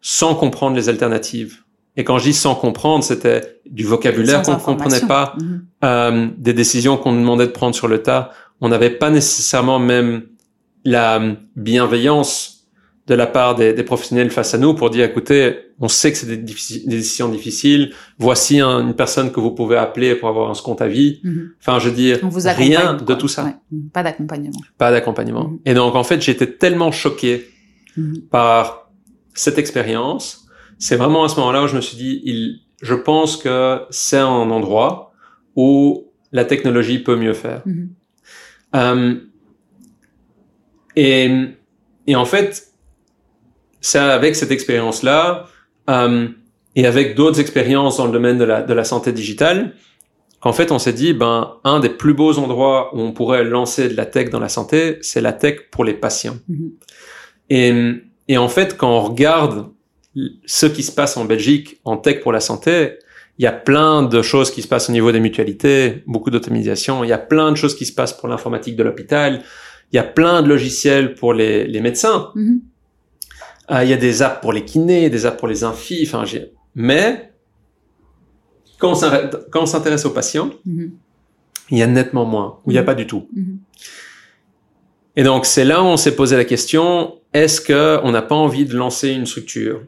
sans comprendre les alternatives. Et quand je dis sans comprendre, c'était du vocabulaire qu'on ne comprenait pas, Mhm. euh, des décisions qu'on nous demandait de prendre sur le tas. On n'avait pas nécessairement même la bienveillance de la part des, des professionnels face à nous pour dire, écoutez, on sait que c'est des, diffici- des décisions difficiles. Voici un- une personne que vous pouvez appeler pour avoir un compte à vie. Enfin, je veux dire, On vous rien de tout ça. Ouais. Pas d'accompagnement. Pas d'accompagnement. Mhm. Et donc, en fait, j'étais tellement choqué Mhm. par cette expérience. C'est vraiment à ce moment-là où je me suis dit, il, je pense que c'est un endroit où la technologie peut mieux faire. Mhm. Euh, et, et en fait, c'est avec cette expérience-là euh, et avec d'autres expériences dans le domaine de la, de la santé digitale qu'en fait on s'est dit, ben un des plus beaux endroits où on pourrait lancer de la tech dans la santé, c'est la tech pour les patients. Mhm. Et, et en fait, quand on regarde ce qui se passe en Belgique en tech pour la santé, il y a plein de choses qui se passent au niveau des mutualités, beaucoup d'automatisation, il y a plein de choses qui se passent pour l'informatique de l'hôpital, il y a plein de logiciels pour les, les médecins, Mhm. Ah, il y a des apps pour les kinés, des apps pour les infis, enfin, j'ai... mais quand on s'intéresse aux patients, Mhm. il y a nettement moins, ou il n'y a Mhm. pas du tout. Mhm. Et donc c'est là où on s'est posé la question est-ce que on n'a pas envie de lancer une structure,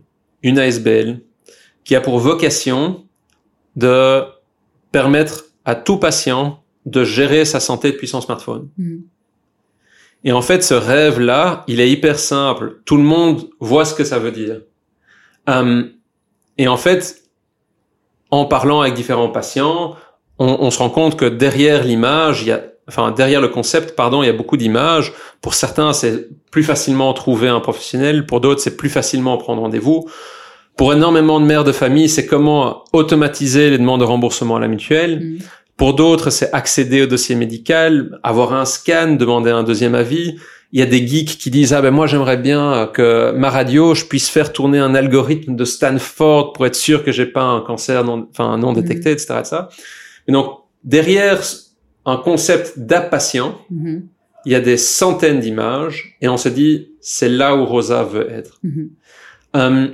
une ASBL, qui a pour vocation de permettre à tout patient de gérer sa santé depuis son smartphone? Et en fait, ce rêve-là, il est hyper simple. Tout le monde voit ce que ça veut dire. Euh, et en fait, en parlant avec différents patients, on, se rend compte que derrière l'image, il y a, enfin derrière le concept, pardon, il y a beaucoup d'images. Pour certains, c'est plus facilement trouver un professionnel. Pour d'autres, c'est plus facilement prendre rendez-vous. Pour énormément de mères de famille, c'est comment automatiser les demandes de remboursement à la mutuelle. Mhm. Pour d'autres, c'est accéder au dossier médical, avoir un scan, demander un deuxième avis. Il y a des geeks qui disent ah ben moi j'aimerais bien que ma radio je puisse faire tourner un algorithme de Stanford pour être sûr que j'ai pas un cancer non enfin non détecté etc etc. Et donc derrière un concept d'app patient, Mhm. il y a des centaines d'images et on se dit c'est là où Rosa veut être. Mhm. Euh,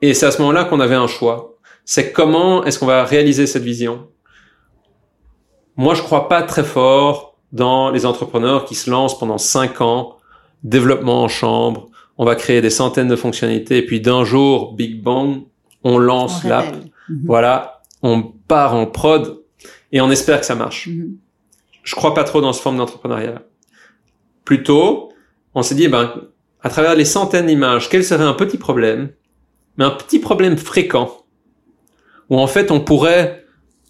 et c'est à ce moment-là qu'on avait un choix. C'est comment est-ce qu'on va réaliser cette vision? Moi, je crois pas très fort dans les entrepreneurs qui se lancent pendant cinq ans, développement en chambre, on va créer des centaines de fonctionnalités, et puis d'un jour, Big Bang, on lance l'app. Mhm. voilà, on part en prod, et on espère que ça marche Mhm. je crois pas trop dans ce forme d'entrepreneuriat. Plutôt, on s'est dit, ben, à travers les centaines d'images, quel serait un petit problème, mais un petit problème fréquent, où en fait on pourrait,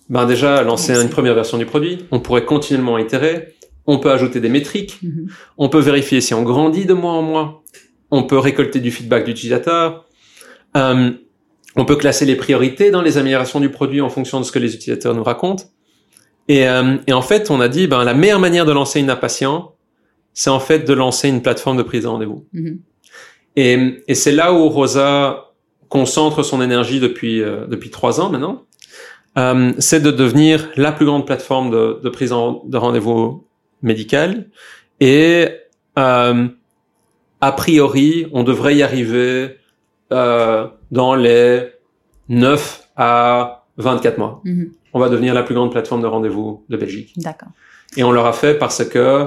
ben déjà lancer une première version du produit, on pourrait continuellement itérer, on peut ajouter des métriques, Mhm. on peut vérifier si on grandit de mois en mois, on peut récolter du feedback d'utilisateur, euh, on peut classer les priorités dans les améliorations du produit en fonction de ce que les utilisateurs nous racontent. Et, euh, et en fait, on a dit, ben, la meilleure manière de lancer une app patient, c'est en fait de lancer une plateforme de prise de rendez-vous. Mhm. Et, et c'est là où Rosa concentre son énergie depuis euh, depuis trois ans maintenant. Euh, c'est de devenir la plus grande plateforme de, de prise en- de rendez-vous médical. Et euh, a priori, on devrait y arriver euh, dans les 9 à 24 mois. Mhm. on va devenir la plus grande plateforme de rendez-vous de Belgique. D'accord. Et on leur a fait parce que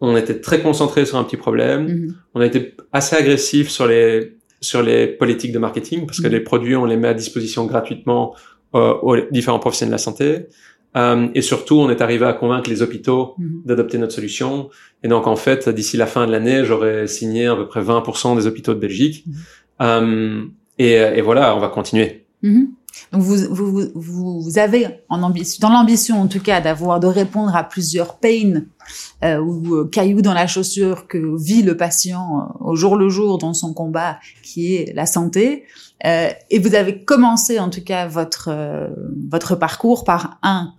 on était très concentré sur un petit problème. Mhm. On a été assez agressif sur les sur les politiques de marketing parce que Mhm. les produits on les met à disposition gratuitement aux différents professionnels de la santé. Euh, et surtout, on est arrivé à convaincre les hôpitaux Mhm. d'adopter notre solution. Et donc, en fait, d'ici la fin de l'année, j'aurais signé à peu près 20% des hôpitaux de Belgique. Mhm. Euh, et, et voilà, on va continuer. Mhm. Donc vous, vous, vous- avez en ambition, dans l'ambition en tout cas d'avoir de répondre à plusieurs pains euh, ou euh, cailloux dans la chaussure que vit le patient euh, au jour le jour dans son combat qui est la santé. Euh, et vous avez commencé en tout cas votre euh, votre parcours par un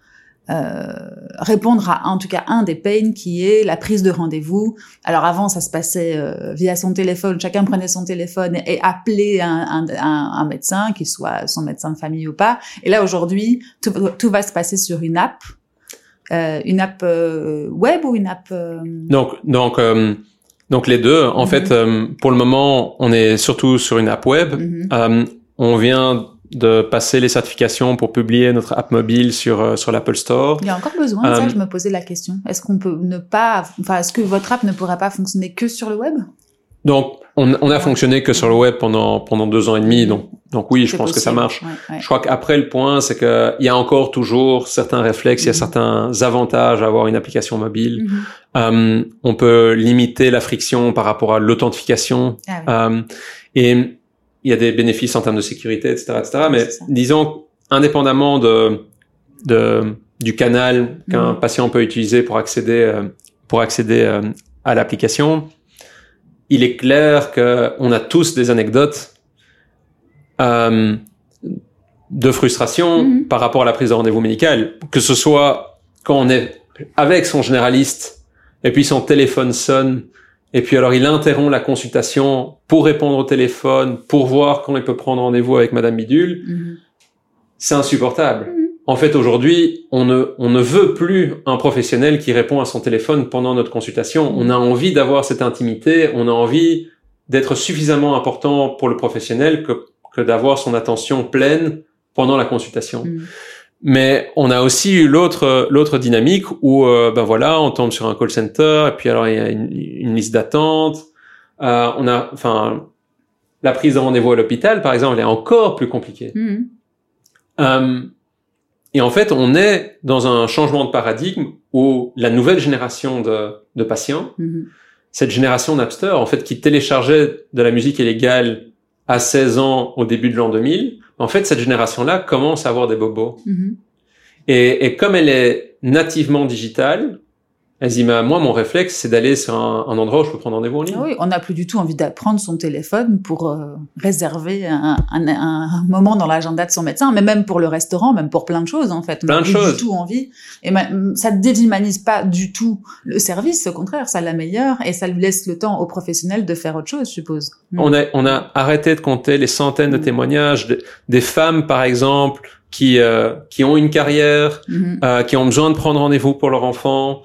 euh, répondre à en tout cas un des pains qui est la prise de rendez-vous. Alors avant ça se passait euh, via son téléphone, chacun prenait son téléphone et, et appelait un, un, un, un médecin, qu'il soit son médecin de famille ou pas. Et là aujourd'hui tout, tout va se passer sur une app, euh, une app euh, web ou une app. Donc, donc, euh, donc les deux. En Mhm. fait, pour le moment, on est surtout sur une app web. mhm. On vient de passer les certifications pour publier notre app mobile sur euh, sur l'Apple Store. Il y a encore besoin de ça, Euh, je me posais la question. Est-ce qu'on peut ne pas, enfin, est-ce que votre app ne pourrait pas fonctionner que sur le web? Donc, on, on a fonctionné que sur le web pendant pendant deux ans et demi. Donc, donc oui, je pense que ça marche. Ouais, ouais. Je crois qu'après le point, c'est que il y a encore toujours certains réflexes, il y a Mhm. certains avantages à avoir une application mobile. Mhm. Euh, on peut limiter la friction par rapport à l'authentification. Ah oui. Euh, et il y a des bénéfices en termes de sécurité, etc., etc. Mais disons, indépendamment de, de du canal qu'un Mhm. patient peut utiliser pour accéder euh, pour accéder euh, à l'application, il est clair que on a tous des anecdotes euh, de frustration Mhm. par rapport à la prise de rendez-vous médical, que ce soit quand on est avec son généraliste et puis son téléphone sonne et puis alors il interrompt la consultation pour répondre au téléphone, pour voir quand il peut prendre rendez-vous avec Madame Bidule, Mhm. c'est insupportable. Mhm. En fait, aujourd'hui, on ne, on ne veut plus un professionnel qui répond à son téléphone pendant notre consultation. On a envie d'avoir cette intimité, on a envie d'être suffisamment important pour le professionnel que, que d'avoir son attention pleine pendant la consultation. Mhm. Mais on a aussi eu l'autre l'autre dynamique où euh, ben voilà, on tombe sur un call center et puis alors il y a une, une liste d'attente. Euh, on a enfin la prise de rendez-vous à l'hôpital par exemple elle est encore plus compliquée. Mhm. Euh, et en fait, on est dans un changement de paradigme où la nouvelle génération de, de patients, Mhm. cette génération Napster, en fait, qui téléchargeait de la musique illégale à 16 ans au début de l'an 2000, en fait, cette génération-là commence à avoir des bobos. Mhm. Et, et comme elle est nativement digitale, elle dit, bah, moi, mon réflexe, c'est d'aller sur un, un endroit où je peux prendre rendez-vous en ligne. Ah oui, on n'a plus du tout envie de prendre son téléphone pour euh, réserver un, un- un moment dans l'agenda de son médecin, mais même pour le restaurant, même pour plein de choses en fait. On Plein n'a de plus choses. du tout envie. Et ça ne déshumanise pas du tout le service, au contraire, ça l'améliore et ça lui laisse le temps aux professionnels de faire autre chose, je suppose. Mm. On a, on a arrêté de compter les centaines de Mm. témoignages de- des femmes, par exemple, qui, euh, qui ont une carrière, Mhm. euh, qui ont besoin de prendre rendez-vous pour leur enfant,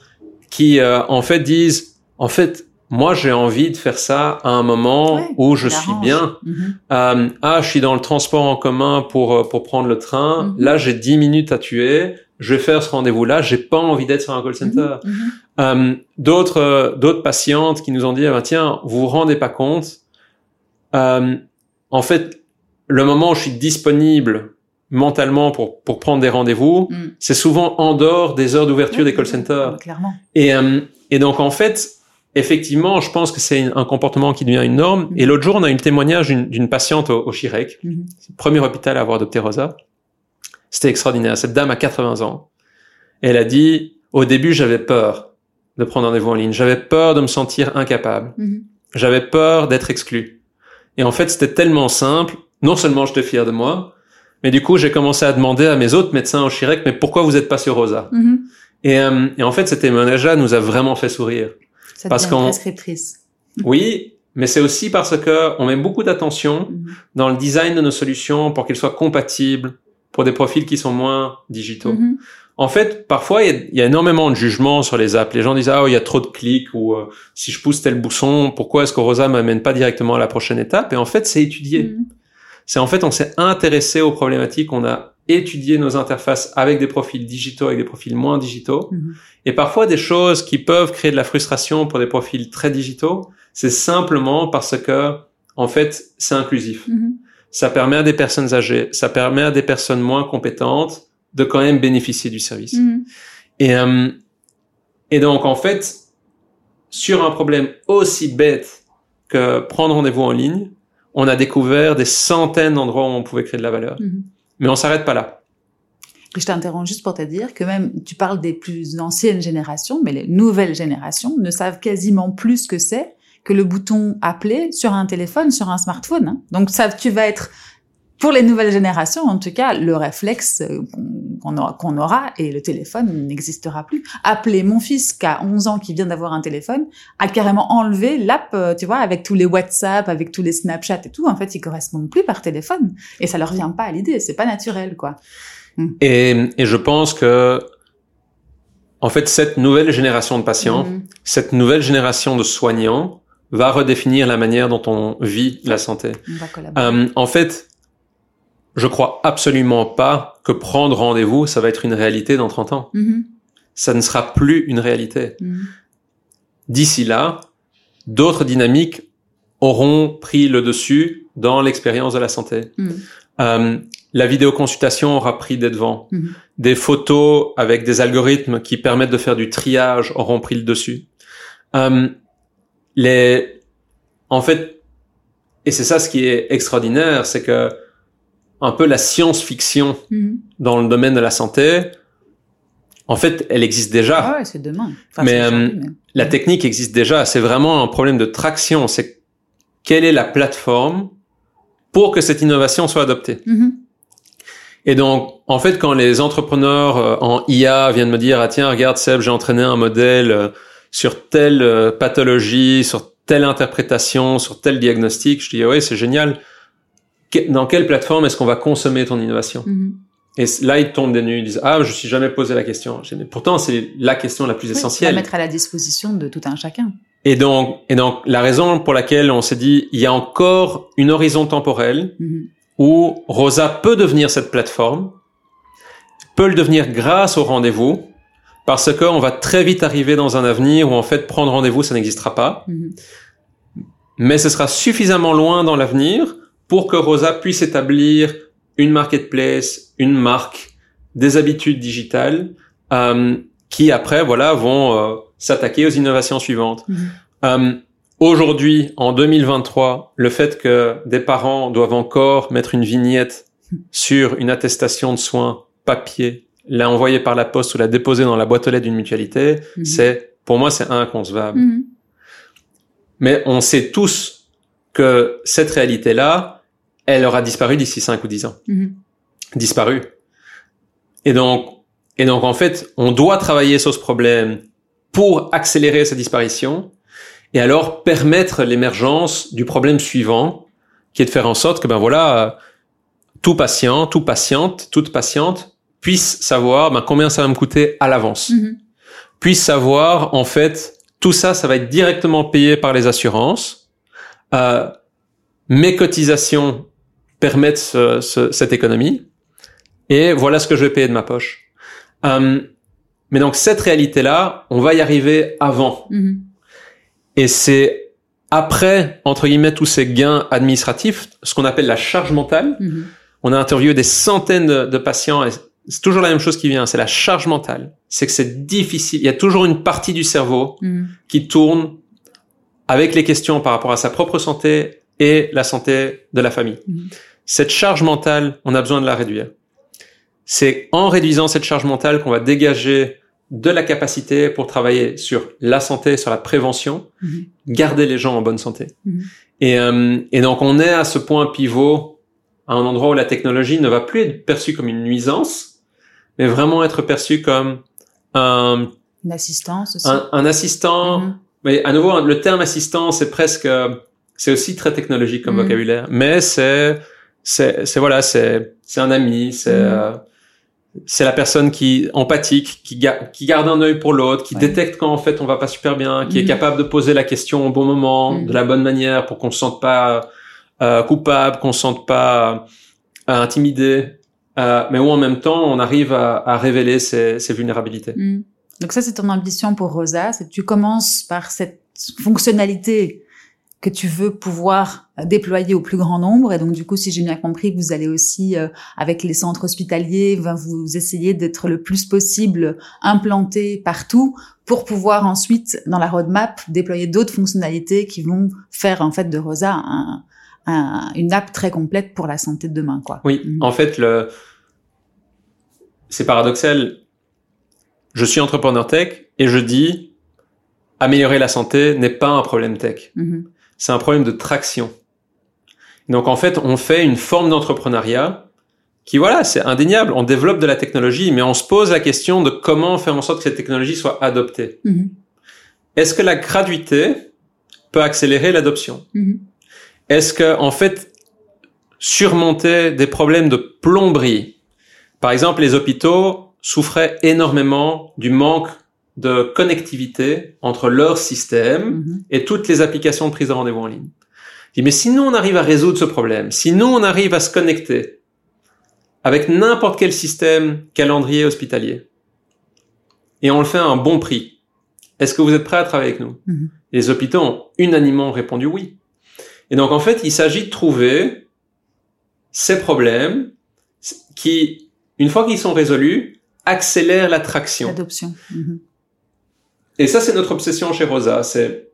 qui euh, en fait disent, en fait, moi j'ai envie de faire ça à un moment Ouais, où je suis bien. Mhm. Euh, ah, je suis dans le transport en commun pour euh, pour prendre le train. Mhm. Là, j'ai 10 minutes à tuer. Je vais faire ce rendez-vous-là. J'ai pas envie d'être sur un call center. Mhm. Mhm. Euh, d'autres d'autres patientes qui nous ont dit ah ben, tiens vous vous rendez pas compte en fait le moment où je suis disponible mentalement pour pour prendre des rendez-vous Mm. c'est souvent en dehors des heures d'ouverture Oui, des call centers oui, Clairement. et euh, et donc en fait effectivement je pense que c'est un comportement qui devient une norme Mm. et l'autre jour on a eu le témoignage d'une patiente au, au Chirec Mhm. le premier hôpital à avoir adopté Rosa. C'était extraordinaire. Cette dame a 80 ans. Et elle a dit, au début, j'avais peur de prendre rendez-vous en ligne. J'avais peur de me sentir incapable. Mhm. J'avais peur d'être exclu. Et en fait, c'était tellement simple. Non seulement j'étais fier de moi, mais du coup, j'ai commencé à demander à mes autres médecins au Chirec, mais pourquoi vous êtes pas sur Rosa? Mhm. Et, euh, et en fait, cet témoignage-là nous a vraiment fait sourire. Ça Parce qu'on- prescriptrice. [laughs] Oui, mais c'est aussi parce que on met beaucoup d'attention Mhm. dans le design de nos solutions pour qu'elles soient compatibles pour des profils qui sont moins digitaux. Mhm. En fait, parfois, il y, a, il y a énormément de jugements sur les apps. Les gens disent, ah, il y a trop de clics ou euh, si je pousse tel bouton, pourquoi est-ce que Rosa m'amène pas directement à la prochaine étape? Et en fait, c'est étudié. C'est en fait, on s'est intéressé aux problématiques, on a étudier nos interfaces avec des profils digitaux, avec des profils moins digitaux. Mhm. Et parfois des choses qui peuvent créer de la frustration pour des profils très digitaux, c'est simplement parce que, en fait, c'est inclusif. Mhm. Ça permet à des personnes âgées, ça permet à des personnes moins compétentes de quand même bénéficier du service. Mhm. Et, euh, et donc, en fait, sur un problème aussi bête que prendre rendez-vous en ligne, on a découvert des centaines d'endroits où on pouvait créer de la valeur. Mhm. Mais on s'arrête pas là. Et Je t'interromps juste pour te dire que même, tu parles des plus anciennes générations, mais les nouvelles générations ne savent quasiment plus ce que c'est que le bouton appeler sur un téléphone, sur un smartphone. hein. Donc ça, tu vas être, pour les nouvelles générations, en tout cas, le réflexe euh, qu'on- aura, et le téléphone n'existera plus. Appeler mon fils qui a 11 ans, qui vient d'avoir un téléphone, a carrément enlevé l'app, euh, tu vois, avec tous les WhatsApp, avec tous les Snapchat et tout. En fait, ils correspondent plus par téléphone. Et ça leur vient pas à l'idée. C'est pas naturel, quoi. Et, et je pense que, en fait, cette nouvelle génération de patients, Mhm. cette nouvelle génération de soignants va redéfinir la manière dont on vit la santé. On va collaborer. Euh, en fait, je crois absolument pas que prendre rendez-vous, ça va être une réalité dans 30 ans. Mhm. Ça ne sera plus une réalité. Mhm. D'ici là, d'autres dynamiques auront pris le dessus dans l'expérience de la santé. Mhm. Euh, la vidéoconsultation aura pris des devants. Mhm. Des photos avec des algorithmes qui permettent de faire du triage auront pris le dessus. Euh, les, en fait, et c'est ça ce qui est extraordinaire, c'est que un peu la science-fiction Mhm. dans le domaine de la santé, en fait, elle existe déjà. Ah ouais, c'est demain. Enfin, Mais, c'est euh, mais- La technique existe déjà. C'est vraiment un problème de traction. C'est quelle est la plateforme pour que cette innovation soit adoptée. Mhm. Et donc, en fait, quand les entrepreneurs euh, en IA viennent me dire, ah tiens, regarde Seb, j'ai entraîné un modèle euh, sur telle pathologie, sur telle interprétation, sur tel diagnostic, je dis, ah ouais, c'est génial. Dans quelle plateforme est-ce qu'on va consommer ton innovation Mhm. Et là, ils tombent des nues, ils disent, ah, je me suis jamais posé la question. Pourtant, c'est la question la plus Oui, essentielle. La mettre à la disposition de tout un chacun. Et donc, et donc, la raison pour laquelle on s'est dit, il y a encore une horizon temporelle Mhm. où Rosa peut devenir cette plateforme, peut le devenir grâce au rendez-vous, parce qu'on va très vite arriver dans un avenir où en fait prendre rendez-vous, ça n'existera pas, Mhm. mais ce sera suffisamment loin dans l'avenir pour que Rosa puisse établir une marketplace, une marque, des habitudes digitales, euh, qui après, voilà, vont euh, s'attaquer aux innovations suivantes. Mhm. Euh, Aujourd'hui, en 2023, le fait que des parents doivent encore mettre une vignette sur une attestation de soins papier, la envoyer par la poste ou la déposer dans la boîte aux lettres d'une mutualité, Mhm. c'est, pour moi, c'est inconcevable. Mhm. Mais on sait tous que cette réalité-là, elle aura disparu d'ici 5 ou 10 ans. Mhm. Disparu. Et donc, et donc, en fait, on doit travailler sur ce problème pour accélérer sa disparition et alors permettre l'émergence du problème suivant, qui est de faire en sorte que, ben voilà, tout patient, tout patiente, toute patiente puisse savoir ben, combien ça va me coûter à l'avance Mhm. puisse savoir, en fait, tout ça, ça va être directement payé par les assurances. Euh, mes cotisations permettent ce- ce- cette économie. Et voilà ce que je vais payer de ma poche. Euh, mais donc, cette réalité-là, on va y arriver avant. Mhm. Et c'est après, entre guillemets, tous ces gains administratifs, ce qu'on appelle la charge mentale. Mhm. On a interviewé des centaines de, de patients et c'est toujours la même chose qui vient, c'est la charge mentale. C'est que c'est difficile. Il y a toujours une partie du cerveau Mhm. qui tourne avec les questions par rapport à sa propre santé et la santé de la famille. Cette charge mentale, on a besoin de la réduire. C'est en réduisant cette charge mentale qu'on va dégager de la capacité pour travailler sur la santé, sur la prévention, Mhm. garder les gens en bonne santé. Mhm. Et, euh, et donc on est à ce point pivot, à un endroit où la technologie ne va plus être perçue comme une nuisance, mais vraiment être perçue comme un, Une assistance aussi. un, un assistant. Mhm. Mais à nouveau, le terme assistant, c'est presque, c'est aussi très technologique comme vocabulaire, mais c'est, c'est, c'est voilà, c'est, c'est un ami, c'est, Mhm. euh, c'est la personne qui empathique, qui, ga- qui garde un œil pour l'autre, qui Ouais. détecte quand en fait on va pas super bien, qui est Mhm. capable de poser la question au bon moment, Mhm. de la bonne manière, pour qu'on se sente pas euh, coupable, qu'on se sente pas euh, intimidé. euh, mais où en même temps on arrive à, à révéler ces, ces vulnérabilités. Donc ça, c'est ton ambition pour Rosa, c'est que tu commences par cette fonctionnalité que tu veux pouvoir déployer au plus grand nombre. Et donc, du coup, si j'ai bien compris, vous allez aussi, euh, avec les centres hospitaliers, vous essayez d'être le plus possible implanté partout pour pouvoir ensuite, dans la roadmap, déployer d'autres fonctionnalités qui vont faire, en fait, de Rosa un, un, une app très complète pour la santé de demain, quoi. Oui. Mhm. En fait, le, c'est paradoxal. Je suis entrepreneur tech et je dis, améliorer la santé n'est pas un problème tech. Mhm. C'est un problème de traction. Donc en fait, on fait une forme d'entrepreneuriat qui, voilà, c'est indéniable. On développe de la technologie, mais on se pose la question de comment faire en sorte que cette technologie soit adoptée. Mhm. Est-ce que la gratuité peut accélérer l'adoption? Mhm. Est-ce que, en fait, surmonter des problèmes de plomberie, par exemple, les hôpitaux souffraient énormément du manque de connectivité entre leur système Mhm. et toutes les applications de prise de rendez-vous en ligne. Je dis, mais si nous on arrive à résoudre ce problème, si nous on arrive à se connecter avec n'importe quel système calendrier hospitalier, et on le fait à un bon prix, est-ce que vous êtes prêts à travailler avec nous? Mhm. Les hôpitaux ont unanimement répondu oui. Et donc en fait, il s'agit de trouver ces problèmes qui, une fois qu'ils sont résolus, accélèrent l'attraction. L'adoption. Mhm. Et ça, c'est notre obsession chez Rosa. C'est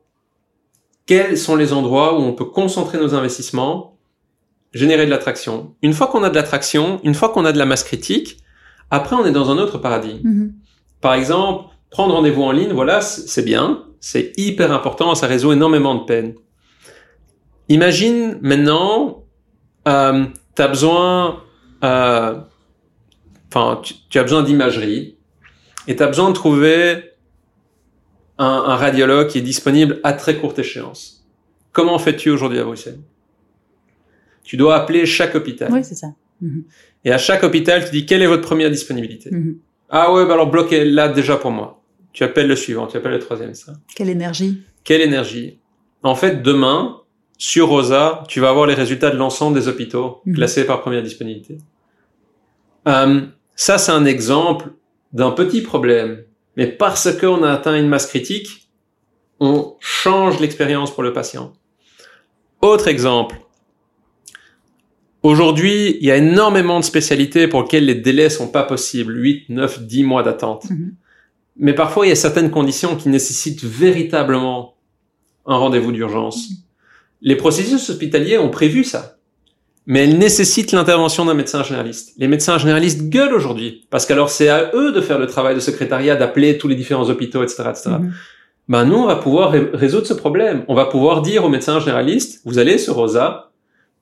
quels sont les endroits où on peut concentrer nos investissements, générer de l'attraction. Une fois qu'on a de l'attraction, une fois qu'on a de la masse critique, après, on est dans un autre paradigme. Mhm. Par exemple, prendre rendez-vous en ligne, voilà, c'est bien, c'est hyper important, ça résout énormément de peine. Imagine maintenant, euh, tu as besoin, euh, enfin, tu, tu as besoin d'imagerie et tu as besoin de trouver un, un radiologue qui est disponible à très courte échéance. Comment fais-tu aujourd'hui à Bruxelles? Tu dois appeler chaque hôpital. Oui, c'est ça. Mhm. Et à chaque hôpital, tu dis quelle est votre première disponibilité? Mhm. Ah ouais, bah alors bloquez là déjà pour moi. Tu appelles le suivant, tu appelles le troisième, ça. Quelle énergie. Quelle énergie En fait, demain, sur Rosa, tu vas avoir les résultats de l'ensemble des hôpitaux Mhm. classés par première disponibilité. Euh, ça, c'est un exemple d'un petit problème. Mais parce qu'on a atteint une masse critique, on change l'expérience pour le patient. Autre exemple. Aujourd'hui, il y a énormément de spécialités pour lesquelles les délais sont pas possibles. 8, 9, 10 mois d'attente. Mhm. Mais parfois, il y a certaines conditions qui nécessitent véritablement un rendez-vous d'urgence. Les processus hospitaliers ont prévu ça. Mais elles nécessitent l'intervention d'un médecin généraliste. Les médecins généralistes gueulent aujourd'hui. Parce qu'alors, c'est à eux de faire le travail de secrétariat, d'appeler tous les différents hôpitaux, etc., etc. Mhm. Ben, nous, on va pouvoir ré- résoudre ce problème. On va pouvoir dire aux médecins généralistes, vous allez sur Rosa,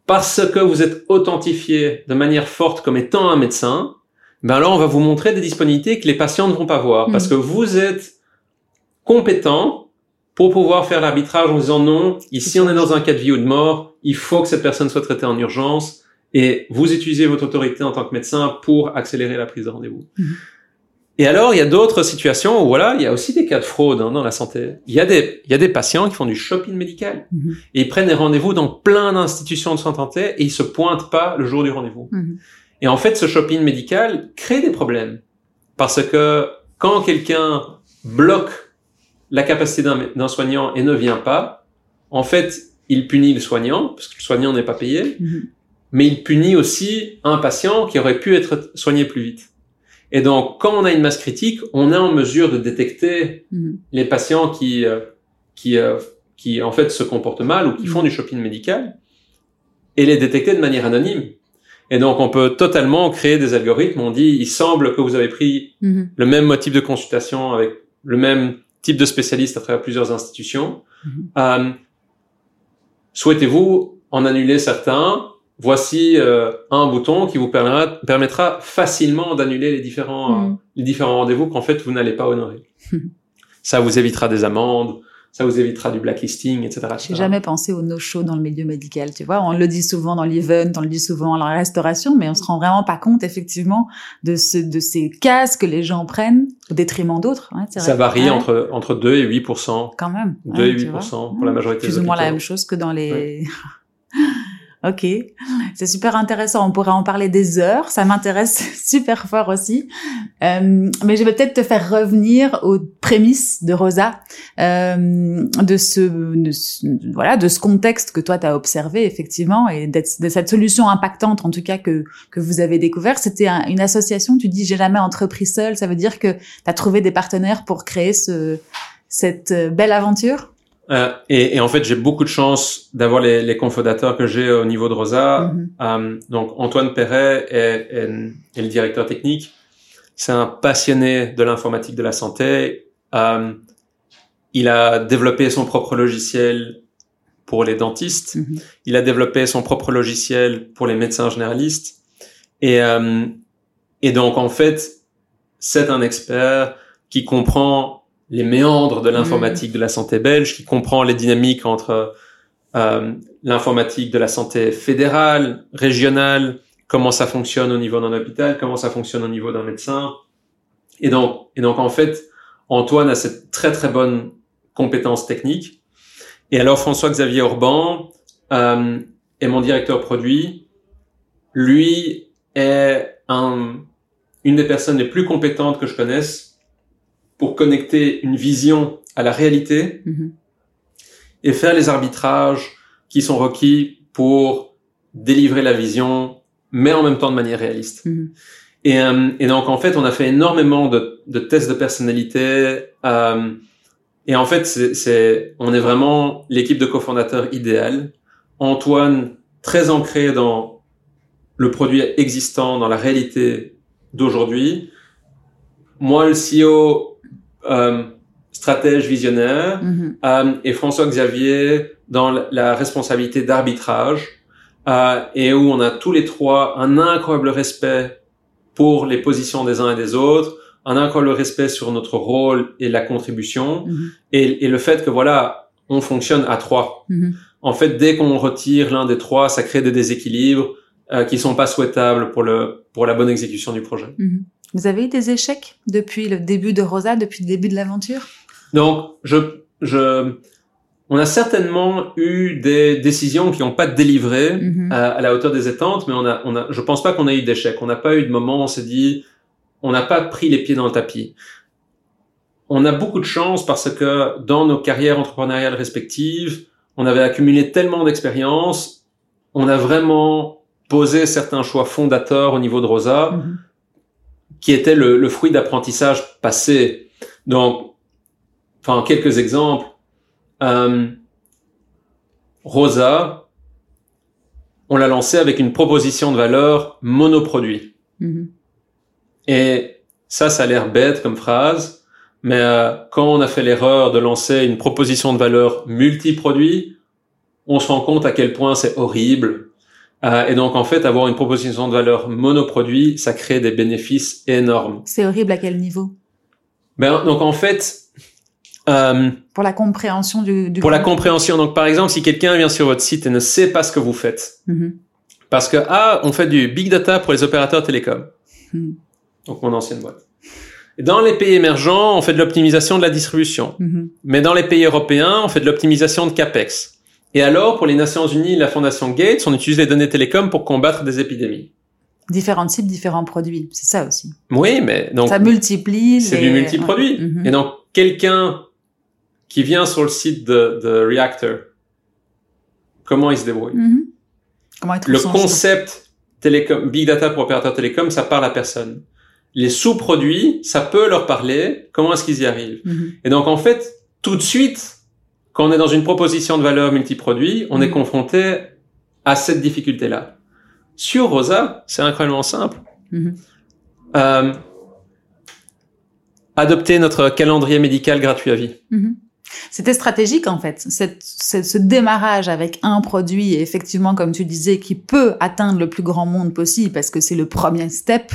parce que vous êtes authentifié de manière forte comme étant un médecin, ben alors on va vous montrer des disponibilités que les patients ne vont pas voir. Mhm. Parce que vous êtes compétent pour pouvoir faire l'arbitrage en disant non, ici on est dans un cas de vie ou de mort, il faut que cette personne soit traitée en urgence, et vous utilisez votre autorité en tant que médecin pour accélérer la prise de rendez-vous. Mhm. Et alors, il y a d'autres situations où, voilà, il y a aussi des cas de fraude hein, dans la santé. Il y, a des, il y a des patients qui font du shopping médical. Mhm. Et ils prennent des rendez-vous dans plein d'institutions de santé et ils se pointent pas le jour du rendez-vous. Mhm. Et en fait, ce shopping médical crée des problèmes. Parce que quand quelqu'un bloque la capacité d'un soignant et ne vient pas, en fait, il punit le soignant, parce que le soignant n'est pas payé, Mhm. mais il punit aussi un patient qui aurait pu être soigné plus vite. Et donc, quand on a une masse critique, on est en mesure de détecter Mhm. les patients qui, euh, qui, euh, qui en fait se comportent mal ou qui font Mhm. du shopping médical et les détecter de manière anonyme. Et donc, on peut totalement créer des algorithmes. On dit, il semble que vous avez pris le même motif de consultation avec le même type de spécialiste à travers plusieurs institutions. Mhm. Euh, Souhaitez-vous en annuler certains? Voici euh, un bouton qui vous permettra, permettra facilement d'annuler les différents euh, Mhm. les différents rendez-vous qu'en fait vous n'allez pas honorer. [laughs] ça vous évitera des amendes, ça vous évitera du blacklisting, etc. J'ai jamais pensé au no-show dans le milieu médical, tu vois. On le dit souvent dans l'event, on le dit souvent dans la restauration, mais on se rend vraiment pas compte, effectivement, de ce, de ces cases que les gens prennent au détriment d'autres. C'est Ça varie Ouais, entre entre 2 et 8% Quand même. 2 Ouais, et tu 8 vois. pour la majorité Plus des ou moins la même chose que dans les... [laughs] ok. C'est super intéressant. On pourrait en parler des heures. Ça m'intéresse [laughs] super fort aussi. Euh, mais je vais peut-être te faire revenir aux prémices de Rosa, euh, de, ce, voilà, de ce contexte que toi t'as observé effectivement et de cette solution impactante en tout cas que que vous avez découvert. C'était une association. Tu dis j'ai jamais entrepris seul. Ça veut dire que tu as trouvé des partenaires pour créer ce cette belle aventure? Euh, et, et, en fait, j'ai beaucoup de chance d'avoir les, les cofondateurs que j'ai au niveau de Rosa. Mm-hmm. euh, donc, Antoine Perret est, est, est le directeur technique. C'est un passionné de l'informatique de la santé. Euh, il a développé son propre logiciel pour les dentistes. Mm-hmm. Il a développé son propre logiciel pour les médecins généralistes. Et, et donc, en fait, c'est un expert qui comprend les méandres de l'informatique de la santé belge, qui comprend les dynamiques entre euh, l'informatique de la santé fédérale, régionale, comment ça fonctionne au niveau d'un hôpital, comment ça fonctionne au niveau d'un médecin. Et donc, et donc en fait, Antoine a cette très très bonne compétence technique. Et alors François-Xavier Orban euh, est mon directeur produit. Lui est un, une des personnes les plus compétentes que je connaisse pour connecter une vision à la réalité mm-hmm. et faire les arbitrages qui sont requis pour délivrer la vision, mais en même temps de manière réaliste. Mm-hmm. Et, euh, et, donc en fait, on a fait énormément de, de tests de personnalité. Euh, et en fait, c'est, on est vraiment l'équipe de cofondateurs idéale. Antoine, très ancré dans le produit existant, dans la réalité d'aujourd'hui. Moi, le CEO, euh, stratège visionnaire, mm-hmm. euh, et François Xavier dans la responsabilité d'arbitrage, euh, et où on a tous les trois un incroyable respect pour les positions des uns et des autres, un incroyable respect sur notre rôle et la contribution, mm-hmm. et, et, le fait que voilà, on fonctionne à trois. Mm-hmm. En fait, dès qu'on retire l'un des trois, ça crée des déséquilibres euh, qui sont pas souhaitables pour le pour la bonne exécution du projet. Vous avez eu des échecs depuis le début de Rosa, depuis le début de l'aventure? Donc, je, je, on a certainement eu des décisions qui n'ont pas délivré mhm. à, la hauteur des attentes, mais on a, on a, je pense pas qu'on ait eu d'échecs. On n'a pas eu de moment où on s'est dit, on n'a pas pris les pieds dans le tapis. On a beaucoup de chance parce que dans nos carrières entrepreneuriales respectives, on avait accumulé tellement d'expérience, on a vraiment posé certains choix fondateurs au niveau de Rosa. Mhm qui était le, le fruit d'apprentissage passé. Donc, enfin, quelques exemples. Euh, Rosa, on l'a lancé avec une proposition de valeur monoproduit. Mm-hmm. Et ça, ça a l'air bête comme phrase, mais euh, quand on a fait l'erreur de lancer une proposition de valeur multiproduit, on se rend compte à quel point c'est horrible euh, et donc en fait, avoir une proposition de valeur monoproduit, ça crée des bénéfices énormes. C'est horrible à quel niveau? Ben donc en fait. Euh, pour la compréhension du. du pour la compréhension. Donc par exemple, si quelqu'un vient sur votre site et ne sait pas ce que vous faites, mm-hmm. parce que ah, on fait du big data pour les opérateurs télécoms. Mm. Donc mon ancienne boîte. Dans les pays émergents, on fait de l'optimisation de la distribution. Mm-hmm. Mais dans les pays européens, on fait de l'optimisation de capex. Et alors, pour les Nations Unies la Fondation Gates, on utilise les données télécom pour combattre des épidémies. Différents types, différents produits. C'est ça aussi. Oui, mais donc. Ça multiplie. C'est du multiproduit. Mhm. Et donc, quelqu'un qui vient sur le site de, de Reactor, comment il se débrouille? Mhm. Comment il Le concept télécom, big data pour opérateur télécom, ça parle à personne. Les sous-produits, ça peut leur parler. Comment est-ce qu'ils y arrivent? Mhm. Et donc, en fait, tout de suite, quand on est dans une proposition de valeur multiproduit, on est mm. confronté à cette difficulté-là. Sur Rosa, c'est incroyablement simple. Mm-hmm. Euh, adopter notre calendrier médical gratuit à vie. Mm-hmm. C'était stratégique en fait, cette, ce démarrage avec un produit, effectivement, comme tu disais, qui peut atteindre le plus grand monde possible parce que c'est le premier step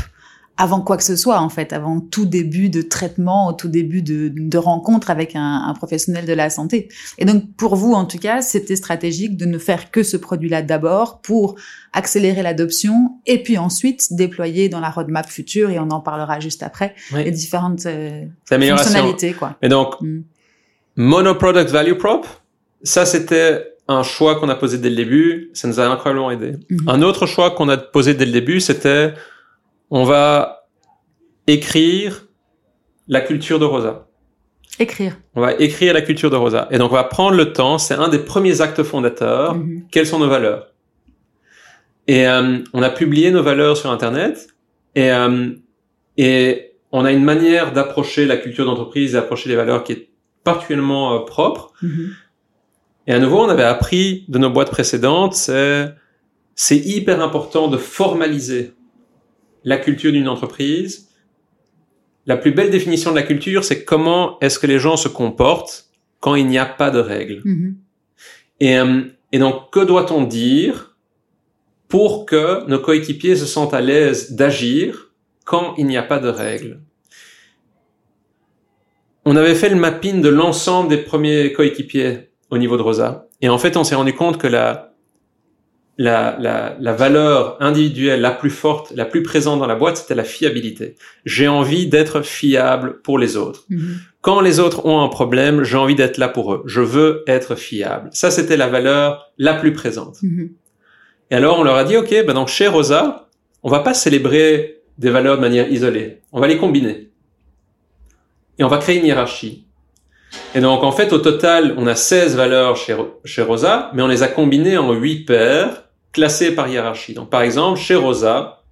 avant quoi que ce soit en fait, avant tout début de traitement, au tout début de, de rencontre avec un, un, professionnel de la santé. Et donc pour vous en tout cas, c'était stratégique de ne faire que ce produit-là d'abord pour accélérer l'adoption et puis ensuite déployer dans la roadmap future et on en parlera juste après les différentes euh, fonctionnalités quoi. Et donc mm. mono product value prop, ça c'était un choix qu'on a posé dès le début, ça nous a incroyablement aidé. Mhm. Un autre choix qu'on a posé dès le début, c'était on va écrire la culture de Rosa. Écrire. On va écrire la culture de Rosa. Et donc on va prendre le temps, c'est un des premiers actes fondateurs. Mhm. Quelles sont nos valeurs? Et euh, on a publié nos valeurs sur Internet et, euh, et on a une manière d'approcher la culture d'entreprise, d'approcher les valeurs qui est particulièrement euh, propre. Mhm. Et à nouveau, on avait appris de nos boîtes précédentes, c'est c'est hyper important de formaliser la culture d'une entreprise. La plus belle définition de la culture, c'est comment est-ce que les gens se comportent quand il n'y a pas de règles. Mhm. Et, euh, et donc, que doit-on dire pour que nos coéquipiers se sentent à l'aise d'agir quand il n'y a pas de règles? On avait fait le mapping de l'ensemble des premiers coéquipiers au niveau de Rosa. Et en fait, on s'est rendu compte que la, la, la, la valeur individuelle la plus forte, la plus présente dans la boîte, c'était la fiabilité. J'ai envie d'être fiable pour les autres. Mhm. Quand les autres ont un problème, j'ai envie d'être là pour eux. Je veux être fiable. Ça, c'était la valeur la plus présente. Mhm. Et alors, on leur a dit, OK, ben donc chez Rosa, on va pas célébrer des valeurs de manière isolée. On va les combiner. Et on va créer une hiérarchie. Et donc, en fait, au total, on a 16 valeurs chez, chez Rosa, mais on les a combinées en 8 paires, classées par hiérarchie. Donc, par exemple, chez Rosa,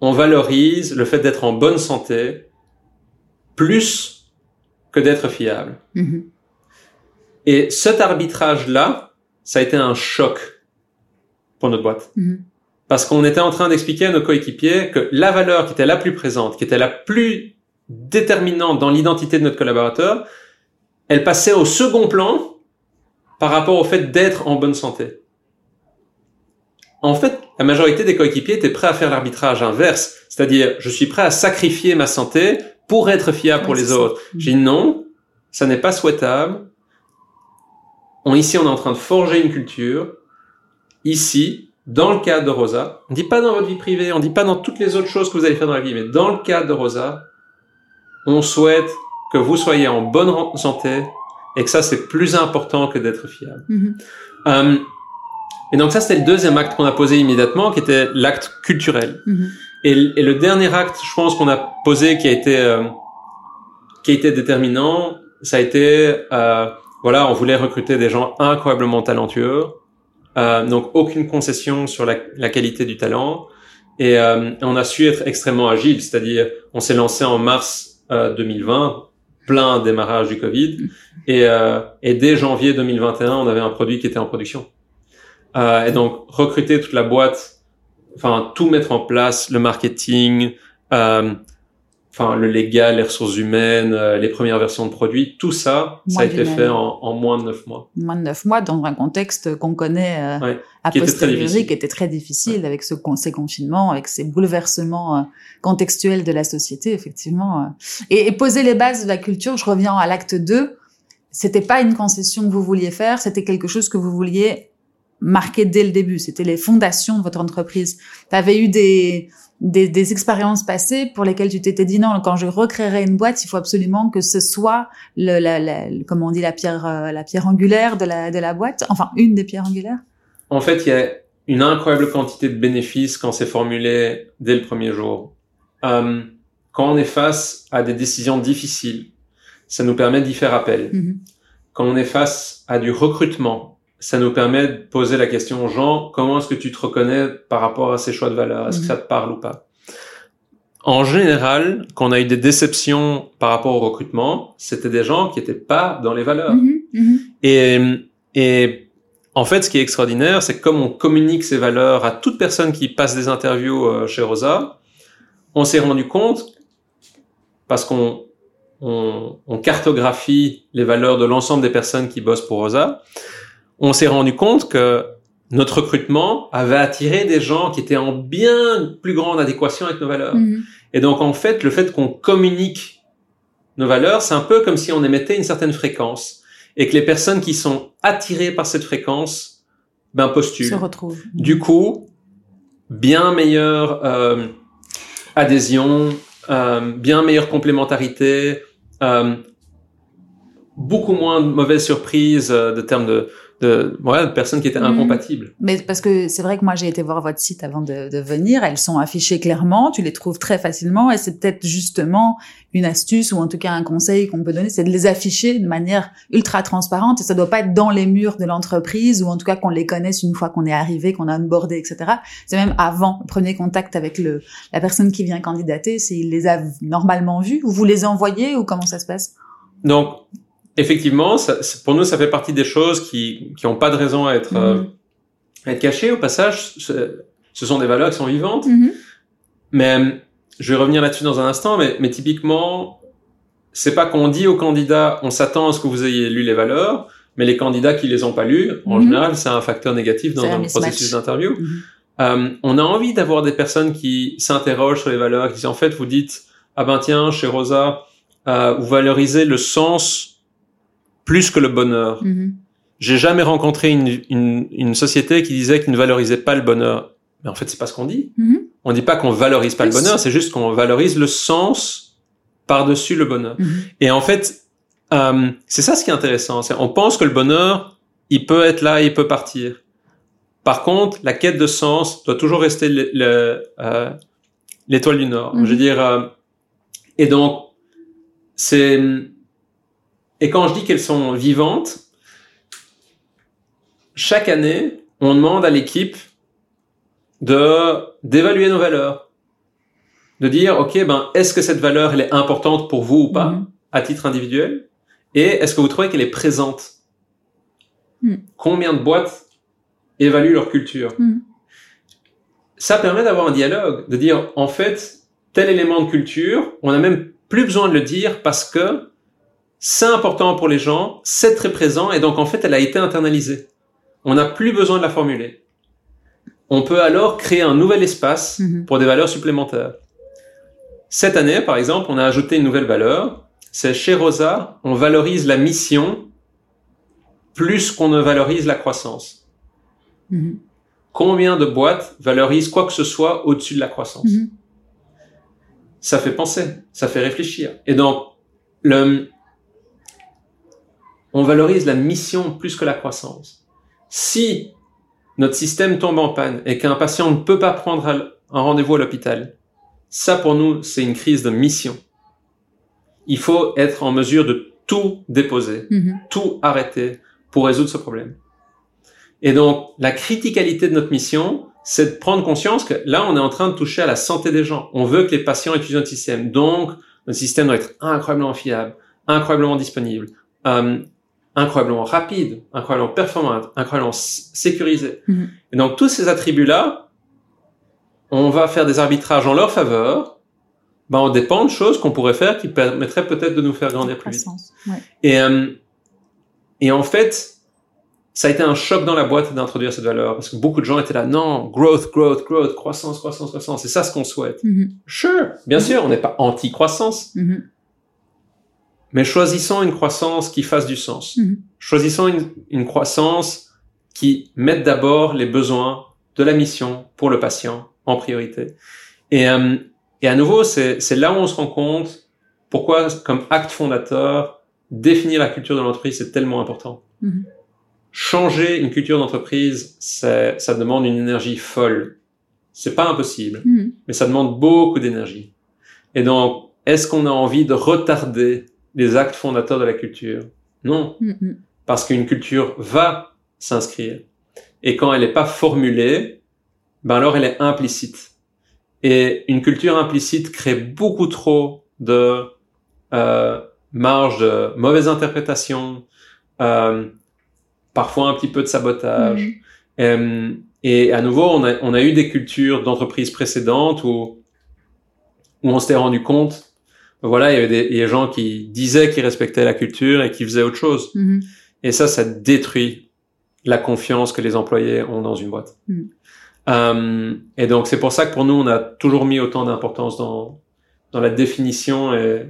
on valorise le fait d'être en bonne santé plus que d'être fiable. Mhm. Et cet arbitrage-là, ça a été un choc pour notre boîte. Mhm. Parce qu'on était en train d'expliquer à nos coéquipiers que la valeur qui était la plus présente, qui était la plus déterminante dans l'identité de notre collaborateur, elle passait au second plan par rapport au fait d'être en bonne santé. En fait, la majorité des coéquipiers étaient prêts à faire l'arbitrage inverse, c'est-à-dire je suis prêt à sacrifier ma santé pour être fiable pour les autres. J'ai dit non, ça n'est pas souhaitable. On, ici, on est en train de forger une culture. Ici, dans le cadre de Rosa, on dit pas dans votre vie privée, on dit pas dans toutes les autres choses que vous allez faire dans la vie, mais dans le cadre de Rosa, on souhaite que vous soyez en bonne santé et que ça, c'est plus important que d'être fiable. Mhm. Euh, et donc ça, c'était le deuxième acte qu'on a posé immédiatement, qui était l'acte culturel. Mhm. Et, le dernier acte, je pense qu'on a posé, qui a été euh, qui a été déterminant, ça a été euh, voilà, on voulait recruter des gens incroyablement talentueux, donc aucune concession sur la, la qualité du talent, et on a su être extrêmement agile, c'est-à-dire on s'est lancé en mars euh, 2020, plein démarrage du Covid, et, euh, et dès janvier 2021, on avait un produit qui était en production. Euh, et donc recruter toute la boîte enfin tout mettre en place, le marketing, euh, enfin le légal, les ressources humaines, euh, les premières versions de produits, tout ça, ça a été fait en, en moins de neuf mois. Moins de neuf mois dans un contexte qu'on connaît euh, Ouais, a qui était très posteriori, difficile. qui était très difficile avec ce, ces confinements, avec ces bouleversements euh, contextuels de la société, effectivement. euh. Et, et poser les bases de la culture, je reviens à l'acte 2, c'était pas une concession que vous vouliez faire, c'était quelque chose que vous vouliez marquer dès le début. C'était les fondations de votre entreprise. Tu avais eu des, des, des expériences passées pour lesquelles tu t'étais dit non, quand je recréerai une boîte, il faut absolument que ce soit le, la, la, le- comment on dit, la pierre, euh, la pierre angulaire de la, de la boîte. Enfin, une des pierres angulaires? En fait, il y a une incroyable quantité de bénéfices quand c'est formulé dès le premier jour. Euh, quand on est face à des décisions difficiles, ça nous permet d'y faire appel. Mhm. Quand on est face à du recrutement, ça nous permet de poser la question, Jean, comment est-ce que tu te reconnais par rapport à ces choix de valeurs? Est-ce que Mhm. ça te parle ou pas? En général, quand on a eu des déceptions par rapport au recrutement, c'était des gens qui n'étaient pas dans les valeurs. Mhm, mhm. Et, et en fait, ce qui est extraordinaire, c'est que comme on communique ces valeurs à toute personne qui passe des interviews euh, chez Rosa, on s'est rendu compte, parce qu'on on, on cartographie les valeurs de l'ensemble des personnes qui bossent pour Rosa, on s'est rendu compte que notre recrutement avait attiré des gens qui étaient en bien plus grande adéquation avec nos valeurs. Mhm. Et donc, en fait, le fait qu'on communique nos valeurs, c'est un peu comme si on émettait une certaine fréquence et que les personnes qui sont attirées par cette fréquence, ben, Se postulent. retrouve. Du coup, bien meilleure euh, adhésion, euh, bien meilleure complémentarité, euh, beaucoup moins de mauvaises surprises de termes de, de, ouais, de personnes qui étaient Mhm. incompatibles. Mais parce que c'est vrai que moi j'ai été voir votre site avant de, de venir, elles sont affichées clairement, tu les trouves très facilement et c'est peut-être justement une astuce ou en tout cas un conseil qu'on peut donner, c'est de les afficher de manière ultra transparente et ça doit pas être dans les murs de l'entreprise ou en tout cas qu'on les connaisse une fois qu'on est arrivé, qu'on a onboardé, etc. C'est même avant le premier contact avec le la personne qui vient candidater, c'est il les a normalement vus ou vous les envoyez ou comment ça se passe? Donc, effectivement, ça, pour nous, ça fait partie des choses qui qui ont pas de raison à être euh, Mhm. à être cachées. Au passage, ce, ce sont des valeurs qui sont vivantes. Mhm. Mais euh, je vais revenir là-dessus dans un instant. Mais, mais typiquement, c'est pas qu'on dit aux candidats, on s'attend à ce que vous ayez lu les valeurs, mais les candidats qui les ont pas lus, en Mhm. général, c'est un facteur négatif dans un mismatch. processus d'interview. Euh, on a envie d'avoir des personnes qui s'interrogent sur les valeurs, qui disent en fait, vous dites, ah ben tiens, chez Rosa, euh, vous valorisez le sens plus que le bonheur. Mhm. J'ai jamais rencontré une, une, une société qui disait qu'il ne valorisait pas le bonheur. Mais en fait, c'est pas ce qu'on dit. Mhm. On dit pas qu'on valorise pas le bonheur, c'est juste qu'on valorise le sens par-dessus le bonheur. Mhm. Et en fait, euh, c'est ça ce qui est intéressant. On pense que le bonheur, il peut être là, il peut partir. Par contre, la quête de sens doit toujours rester euh, l'étoile du Nord. Mhm. Je veux dire, euh, et donc c'est et quand je dis qu'elles sont vivantes, chaque année, on demande à l'équipe de d'évaluer nos valeurs, de dire ok ben est-ce que cette valeur elle est importante pour vous ou pas Mhm. à titre individuel? Et est-ce que vous trouvez qu'elle est présente? Mhm. Combien de boîtes évaluent leur culture? Mhm. Ça permet d'avoir un dialogue, de dire en fait tel élément de culture, on n'a même plus besoin de le dire parce que c'est important pour les gens, c'est très présent et donc en fait elle a été internalisée. On n'a plus besoin de la formuler. On peut alors créer un nouvel espace Mhm. pour des valeurs supplémentaires. Cette année, par exemple, on a ajouté une nouvelle valeur. C'est chez Rosa, on valorise la mission plus qu'on ne valorise la croissance. Mhm. Combien de boîtes valorisent quoi que ce soit au-dessus de la croissance? Mhm. Ça fait penser, ça fait réfléchir. Et donc, le, on valorise la mission plus que la croissance. Si notre système tombe en panne et qu'un patient ne peut pas prendre un rendez-vous à l'hôpital, ça pour nous, c'est une crise de mission. Il faut être en mesure de tout déposer, Mhm. tout arrêter pour résoudre ce problème. Et donc, la criticalité de notre mission, c'est de prendre conscience que là, on est en train de toucher à la santé des gens. On veut que les patients utilisent notre système. Donc, notre système doit être incroyablement fiable, incroyablement disponible, euh, incroyablement rapide, incroyablement performant, incroyablement sécurisé. Mhm. Et donc, tous ces attributs-là, on va faire des arbitrages en leur faveur. Ben, on dépend de choses qu'on pourrait faire qui permettraient peut-être de nous faire grandir plus vite. Croissance. Ouais. Et, euh, et en fait, ça a été un choc dans la boîte d'introduire cette valeur parce que beaucoup de gens étaient là, non, growth, growth, growth, croissance, croissance, croissance, c'est ça ce qu'on souhaite. Mhm. Sure, bien sûr, on n'est pas anti-croissance, Mhm. Mais choisissons une croissance qui fasse du sens. Mhm. Choisissons une, une croissance qui mette d'abord les besoins de la mission pour le patient en priorité. Et, euh, et à nouveau, c'est là où on se rend compte pourquoi, comme acte fondateur, définir la culture de l'entreprise, c'est tellement important. Mhm. Changer une culture d'entreprise, ça demande une énergie folle. C'est pas impossible Mhm. mais ça demande beaucoup d'énergie. Et donc, est-ce qu'on a envie de retarder les actes fondateurs de la culture Non, parce qu'une culture va s'inscrire. Et quand elle n'est pas formulée, ben alors elle est implicite. Et une culture implicite crée beaucoup trop de euh, marge de mauvaise interprétation, euh, parfois un petit peu de sabotage. Mhm. Euh, et à nouveau, on a, on a eu des cultures d'entreprises précédentes où, où on s'était rendu compte, voilà, il y avait des, gens qui disaient qu'ils respectaient la culture et qui faisaient autre chose. Mhm. Et ça, ça détruit la confiance que les employés ont dans une boîte. Mm. Euh, et donc, c'est pour ça que pour nous, on a toujours mis autant d'importance dans, dans la définition et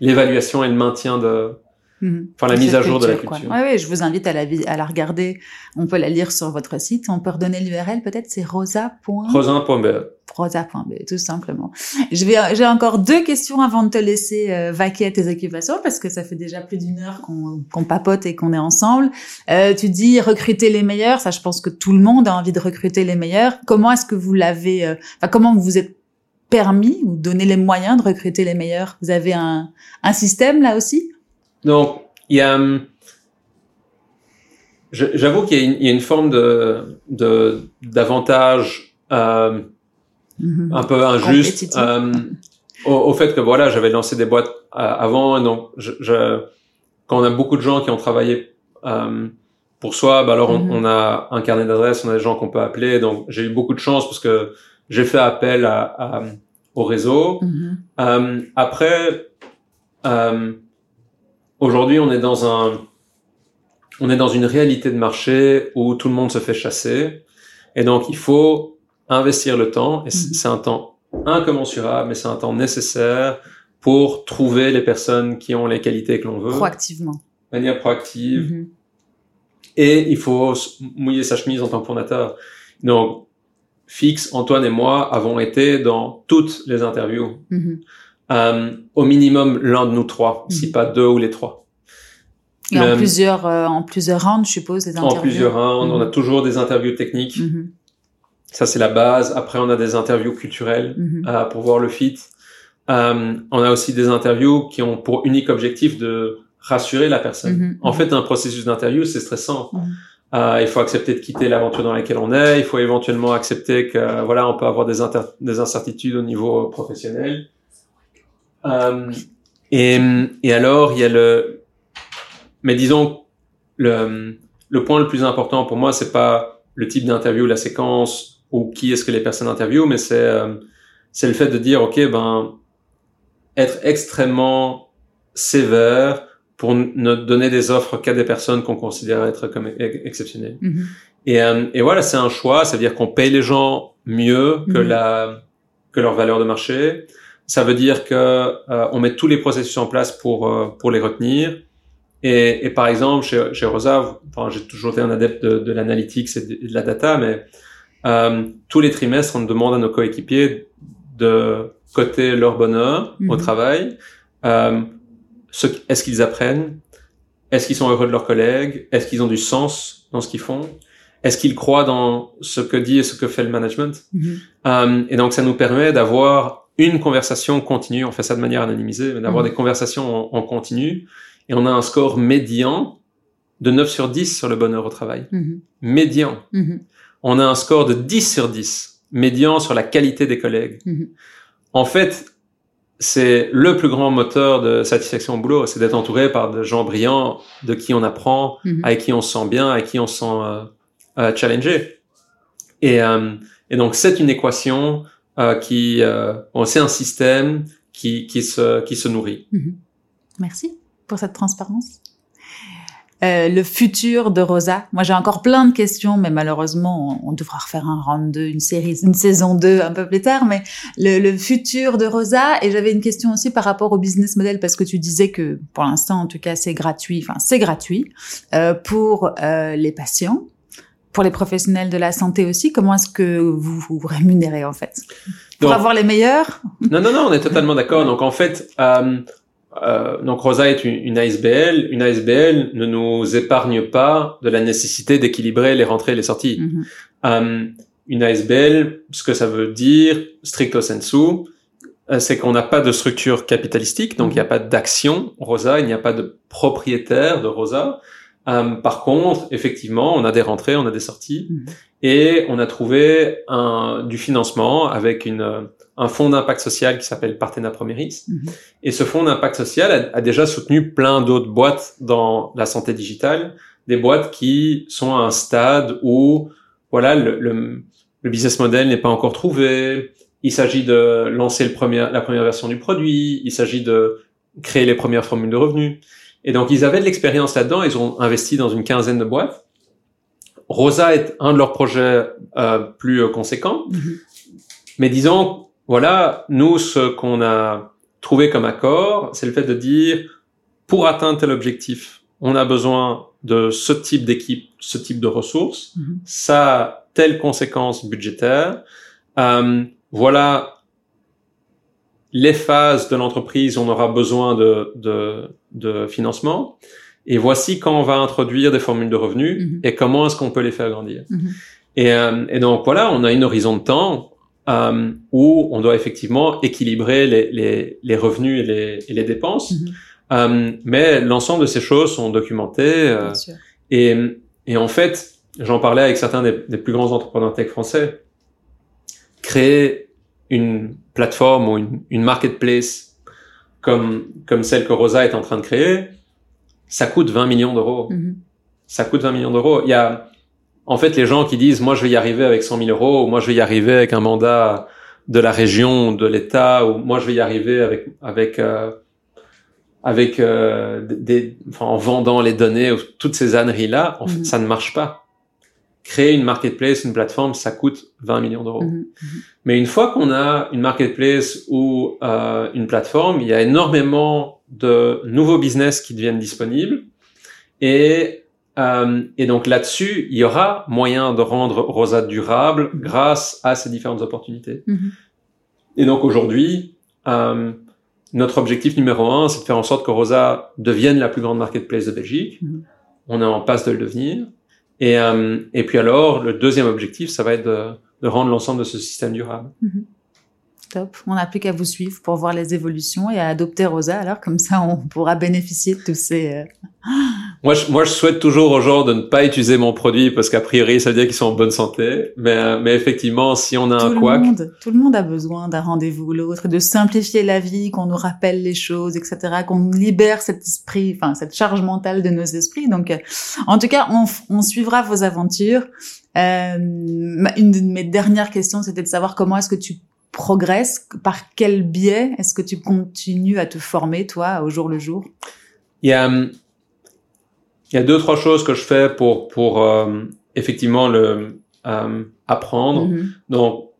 l'évaluation et le maintien de, Mhm. Enfin, la mise à jour de la culture. Oui, ouais, je vous invite à la, à la regarder. On peut la lire sur votre site. On peut redonner l'URL peut-être, c'est rosa. Rosa.be. Rosa.be, tout simplement. Je vais, j'ai encore deux questions avant de te laisser euh, vaquer à tes occupations parce que ça fait déjà plus d'une heure qu'on, papote et qu'on est ensemble. Euh, tu dis recruter les meilleurs. Ça, je pense que tout le monde a envie de recruter les meilleurs. Comment est-ce que vous l'avez, euh, enfin, comment vous vous êtes permis ou donné les moyens de recruter les meilleurs? Vous avez un, un système là aussi? Donc, il y a, hum, j'avoue qu'il y, a une forme de, d'avantage euh, un peu injuste euh, au, fait que voilà, j'avais lancé des boîtes euh, avant, donc je, quand on a beaucoup de gens qui ont travaillé euh, pour soi, bah alors on, mm-hmm. a un carnet d'adresses, on a des gens qu'on peut appeler, donc j'ai eu beaucoup de chance parce que j'ai fait appel à, au réseau. Mm-hmm. après, Aujourd'hui, on est dans un, on est dans une réalité de marché où tout le monde se fait chasser. Et donc, il faut investir le temps. Et mhm. c'est un temps incommensurable, mais c'est un temps nécessaire pour trouver les personnes qui ont les qualités que l'on veut. Proactivement. De manière proactive. Mhm. Et il faut mouiller sa chemise en tant que fondateur. Donc, Fix, Antoine et moi avons été dans toutes les interviews. Mhm. Euh, au minimum l'un de nous trois, si mhm. pas deux ou les trois. Et en plusieurs, euh, en plusieurs rounds, je suppose, les interviews. En plusieurs rounds, on a mhm. toujours des interviews techniques. Mhm. Ça, c'est la base. Après, on a des interviews culturelles euh, pour voir le fit. Euh, on a aussi des interviews qui ont pour unique objectif de rassurer la personne. En fait, un processus d'interview, c'est stressant. Euh, il faut accepter de quitter l'aventure dans laquelle on est. Il faut éventuellement accepter que voilà, on peut avoir des, des incertitudes au niveau professionnel. Euh, et, et alors, il y a le, mais disons, le, le point le plus important pour moi, c'est pas le type d'interview, la séquence ou qui est-ce que les personnes interviewent, mais c'est euh, c'est le fait de dire, ok, ben, être extrêmement sévère pour ne donner des offres qu'à des personnes qu'on considère être comme exceptionnelles. Mm-hmm. Et, euh, et voilà, c'est un choix, c'est-à-dire qu'on paye les gens mieux que mm-hmm. la que leur valeur de marché. Ça veut dire que euh, on met tous les processus en place pour euh, pour les retenir. Et, et, par exemple, chez, chez Rosa, enfin, j'ai toujours été un adepte de, de l'analytics et, de, la data, mais euh, tous les trimestres, on demande à nos coéquipiers de coter leur bonheur au mhm. travail. Euh, Est-ce qu'ils apprennent? Est-ce qu'ils sont heureux de leurs collègues? Est-ce qu'ils ont du sens dans ce qu'ils font? Est-ce qu'ils croient dans ce que dit et ce que fait le management? Mhm. euh, Et donc, ça nous permet d'avoir une conversation continue, on fait ça de manière anonymisée, mais d'avoir mhm. des conversations en, continu, et on a un score médian de 9 sur 10 sur le bonheur au travail. Mhm. Médian. Mhm. On a un score de 10 sur 10, médian sur la qualité des collègues. En fait, c'est le plus grand moteur de satisfaction au boulot, c'est d'être entouré par des gens brillants, de qui on apprend, avec qui on se sent bien, avec qui on se sent euh, euh challengé. Et, euh, et donc c'est une équation qui, euh, c'est un système qui, qui, se, qui se nourrit. Mhm. Merci pour cette transparence. Euh, le futur de Rosa. Moi, j'ai encore plein de questions, mais malheureusement, on, devra refaire un round 2, une série, une saison 2 un peu plus tard. Mais le, le futur de Rosa, et j'avais une question aussi par rapport au business model, parce que tu disais que pour l'instant, en tout cas, c'est gratuit. Enfin, c'est gratuit euh, pour euh, les patients pour les professionnels de la santé aussi, comment est-ce que vous vous rémunérez en fait? Pour avoir les meilleurs? Non, non, non, on est totalement d'accord. Donc en fait, euh, euh, donc Rosa est une, ASBL. Une ASBL ne nous épargne pas de la nécessité d'équilibrer les rentrées et les sorties. Mhm. euh, une ASBL, ce que ça veut dire, stricto sensu, euh, c'est qu'on n'a pas de structure capitalistique, donc il n'y a pas d'action Rosa, il n'y a pas de propriétaire de Rosa. Euh, par contre, effectivement, on a des rentrées, on a des sorties, mhm. et on a trouvé un, du financement avec une, euh, un fonds d'impact social qui s'appelle Partena Promeris. Mhm. Et ce fonds d'impact social a, déjà soutenu plein d'autres boîtes dans la santé digitale, des boîtes qui sont à un stade où, voilà, le, le, le business model n'est pas encore trouvé. Il s'agit de lancer le premier, la première version du produit. Il s'agit de créer les premières formules de revenus. Et donc, ils avaient de l'expérience là-dedans. Ils ont investi dans une quinzaine de boîtes. Rosa est un de leurs projets euh, plus euh, conséquents. Mm-hmm. Mais disons, voilà, nous, ce qu'on a trouvé comme accord, c'est le fait de dire, pour atteindre tel objectif, on a besoin de ce type d'équipe, ce type de ressources, Mhm. ça a telle conséquence budgétaire. Euh, voilà les phases de l'entreprise où on aura besoin de, de, de financement. Et voici quand on va introduire des formules de revenus Mhm. et comment est-ce qu'on peut les faire grandir. Mhm. Et, euh, et donc voilà, on a une horizon de temps euh, où on doit effectivement équilibrer les, les, les revenus et les, et les dépenses. Mhm. Euh, mais l'ensemble de ces choses sont documentées. euh, Bien sûr. et, et en fait, j'en parlais avec certains des, des plus grands entrepreneurs tech français. Créer une plateforme ou une, une marketplace comme, comme celle que Rosa est en train de créer, ça coûte 20 millions d'euros. Mhm. Ça coûte 20 millions d'euros. Il y a, en fait, les gens qui disent, moi, je vais y arriver avec 100 000 euros, ou moi, je vais y arriver avec un mandat de la région, de l'État, ou moi, je vais y arriver avec, avec, euh, avec, euh, des, enfin, en vendant les données, ou toutes ces âneries-là. En fait, Mhm. ça ne marche pas. Créer une marketplace, une plateforme, ça coûte 20 millions d'euros. Mhm. Mais une fois qu'on a une marketplace ou euh, une plateforme, il y a énormément de nouveaux business qui deviennent disponibles. Et, euh, et donc là-dessus, il y aura moyen de rendre Rosa durable grâce à ces différentes opportunités. Mhm. Et donc aujourd'hui, euh, notre objectif numéro un, c'est de faire en sorte que Rosa devienne la plus grande marketplace de Belgique. Mhm. On est en passe de le devenir. Et, euh, et puis alors, le deuxième objectif, ça va être de, rendre l'ensemble de ce système durable. Top. On n'a plus qu'à vous suivre pour voir les évolutions et à adopter Rosa. Alors, comme ça, on pourra bénéficier de tous ces. euh, Moi je, moi, je souhaite toujours aux gens de ne pas utiliser mon produit parce qu'a priori, ça veut dire qu'ils sont en bonne santé. Mais, euh, mais effectivement, si on a tout un couac, monde, tout le monde a besoin d'un rendez-vous ou l'autre, de simplifier la vie, qu'on nous rappelle les choses, etc., qu'on libère cet esprit, enfin cette charge mentale de nos esprits. Donc, euh, en tout cas, on, on suivra vos aventures. Euh, une de mes dernières questions, c'était de savoir comment est-ce que tu progresses, par quel biais est-ce que tu continues à te former, toi, au jour le jour? Il y a, hum, il y a deux, trois choses que je fais pour, pour euh, effectivement le euh, apprendre. Mhm. Donc,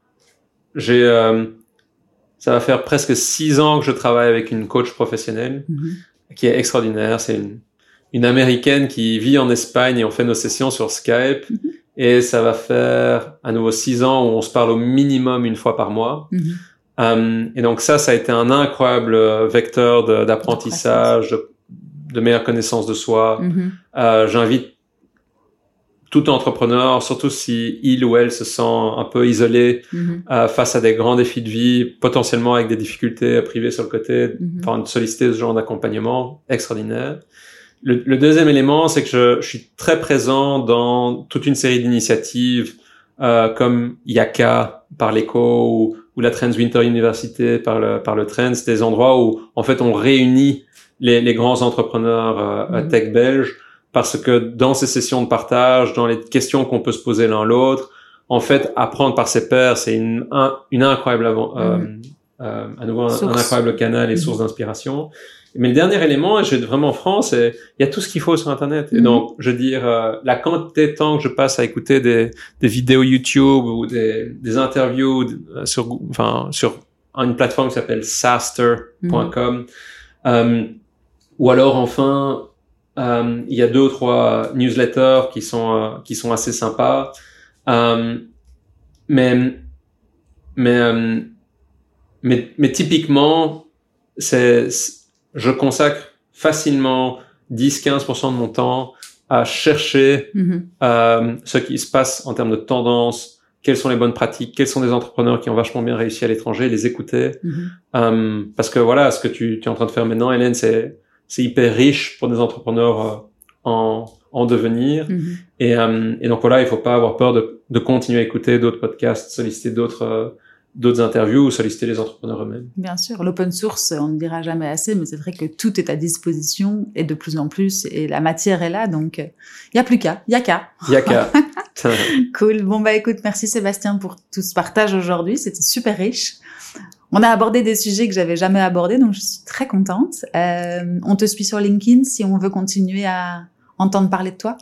j'ai, euh, ça va faire presque six ans que je travaille avec une coach professionnelle Mhm. qui est extraordinaire. C'est une, une américaine qui vit en Espagne et on fait nos sessions sur Skype. Mhm. Et ça va faire à nouveau six ans où on se parle au minimum une fois par mois. Euh, et donc ça, ça a été un incroyable vecteur d'apprentissage, de, de meilleure connaissance de soi. Mhm. Euh, J'invite tout entrepreneur, surtout si il ou elle se sent un peu isolé Mhm. euh, face à des grands défis de vie, potentiellement avec des difficultés privées sur le côté, Mhm. enfin de solliciter ce genre d'accompagnement extraordinaire. Le, le deuxième élément, c'est que je, je suis très présent dans toute une série d'initiatives euh, comme Yaka par l'ECO ou, ou la Trends Winter University par le, par le Trends, des endroits où en fait on réunit les, les grands entrepreneurs euh, Mhm. tech belges parce que dans ces sessions de partage, dans les questions qu'on peut se poser l'un l'autre, en fait, apprendre par ses pairs, c'est une, un- une incroyable, avant- euh, euh, à nouveau un, incroyable canal et source d'inspiration. Mais le dernier élément, et je vais vraiment franc, c'est il y a tout ce qu'il faut sur Internet. Et donc, je veux dire, euh, la quantité de temps que je passe à écouter des, des vidéos YouTube ou des, des interviews euh, sur, enfin, sur une plateforme qui s'appelle saster.com, euh, ou alors enfin, euh, il y a deux ou trois newsletters qui sont euh, qui sont assez sympas. Euh, mais mais euh, mais mais typiquement, c'est je consacre facilement 10-15% de mon temps à chercher euh, ce qui se passe en termes de tendance, quelles sont les bonnes pratiques, quels sont des entrepreneurs qui ont vachement bien réussi à l'étranger, les écouter. Euh, parce que voilà, ce que tu, tu es en train de faire maintenant, Hélène, c'est c'est hyper riche pour des entrepreneurs euh, en, en devenir. Mhm. Et, euh, et donc voilà, il faut pas avoir peur de, de continuer à écouter d'autres podcasts, solliciter d'autres euh, d'autres interviews ou solliciter les entrepreneurs eux-mêmes. Bien sûr, l'open source, on ne dira jamais assez, mais c'est vrai que tout est à disposition et de plus en plus, et la matière est là, donc il y a plus qu'à, il y a qu'à. Yaka. [laughs] [laughs] Cool. Bon bah écoute, merci Sébastien pour tout ce partage aujourd'hui, c'était super riche. On a abordé des sujets que j'avais jamais abordés, donc je suis très contente. Euh, on te suit sur LinkedIn si on veut continuer à entendre parler de toi.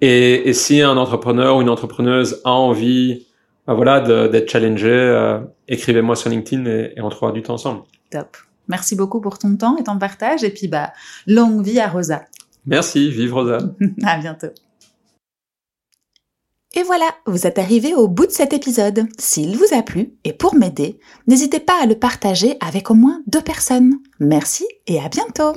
Et, et si un entrepreneur ou une entrepreneuse a envie ben voilà, d'être challengé, euh, écrivez-moi sur LinkedIn et, et on trouvera du temps ensemble. Top. Merci beaucoup pour ton temps et ton partage. Et puis, bah, longue vie à Rosa. Merci, vive Rosa. [laughs] à bientôt. Et voilà, vous êtes arrivé au bout de cet épisode. S'il vous a plu, et pour m'aider, n'hésitez pas à le partager avec au moins deux personnes. Merci et à bientôt.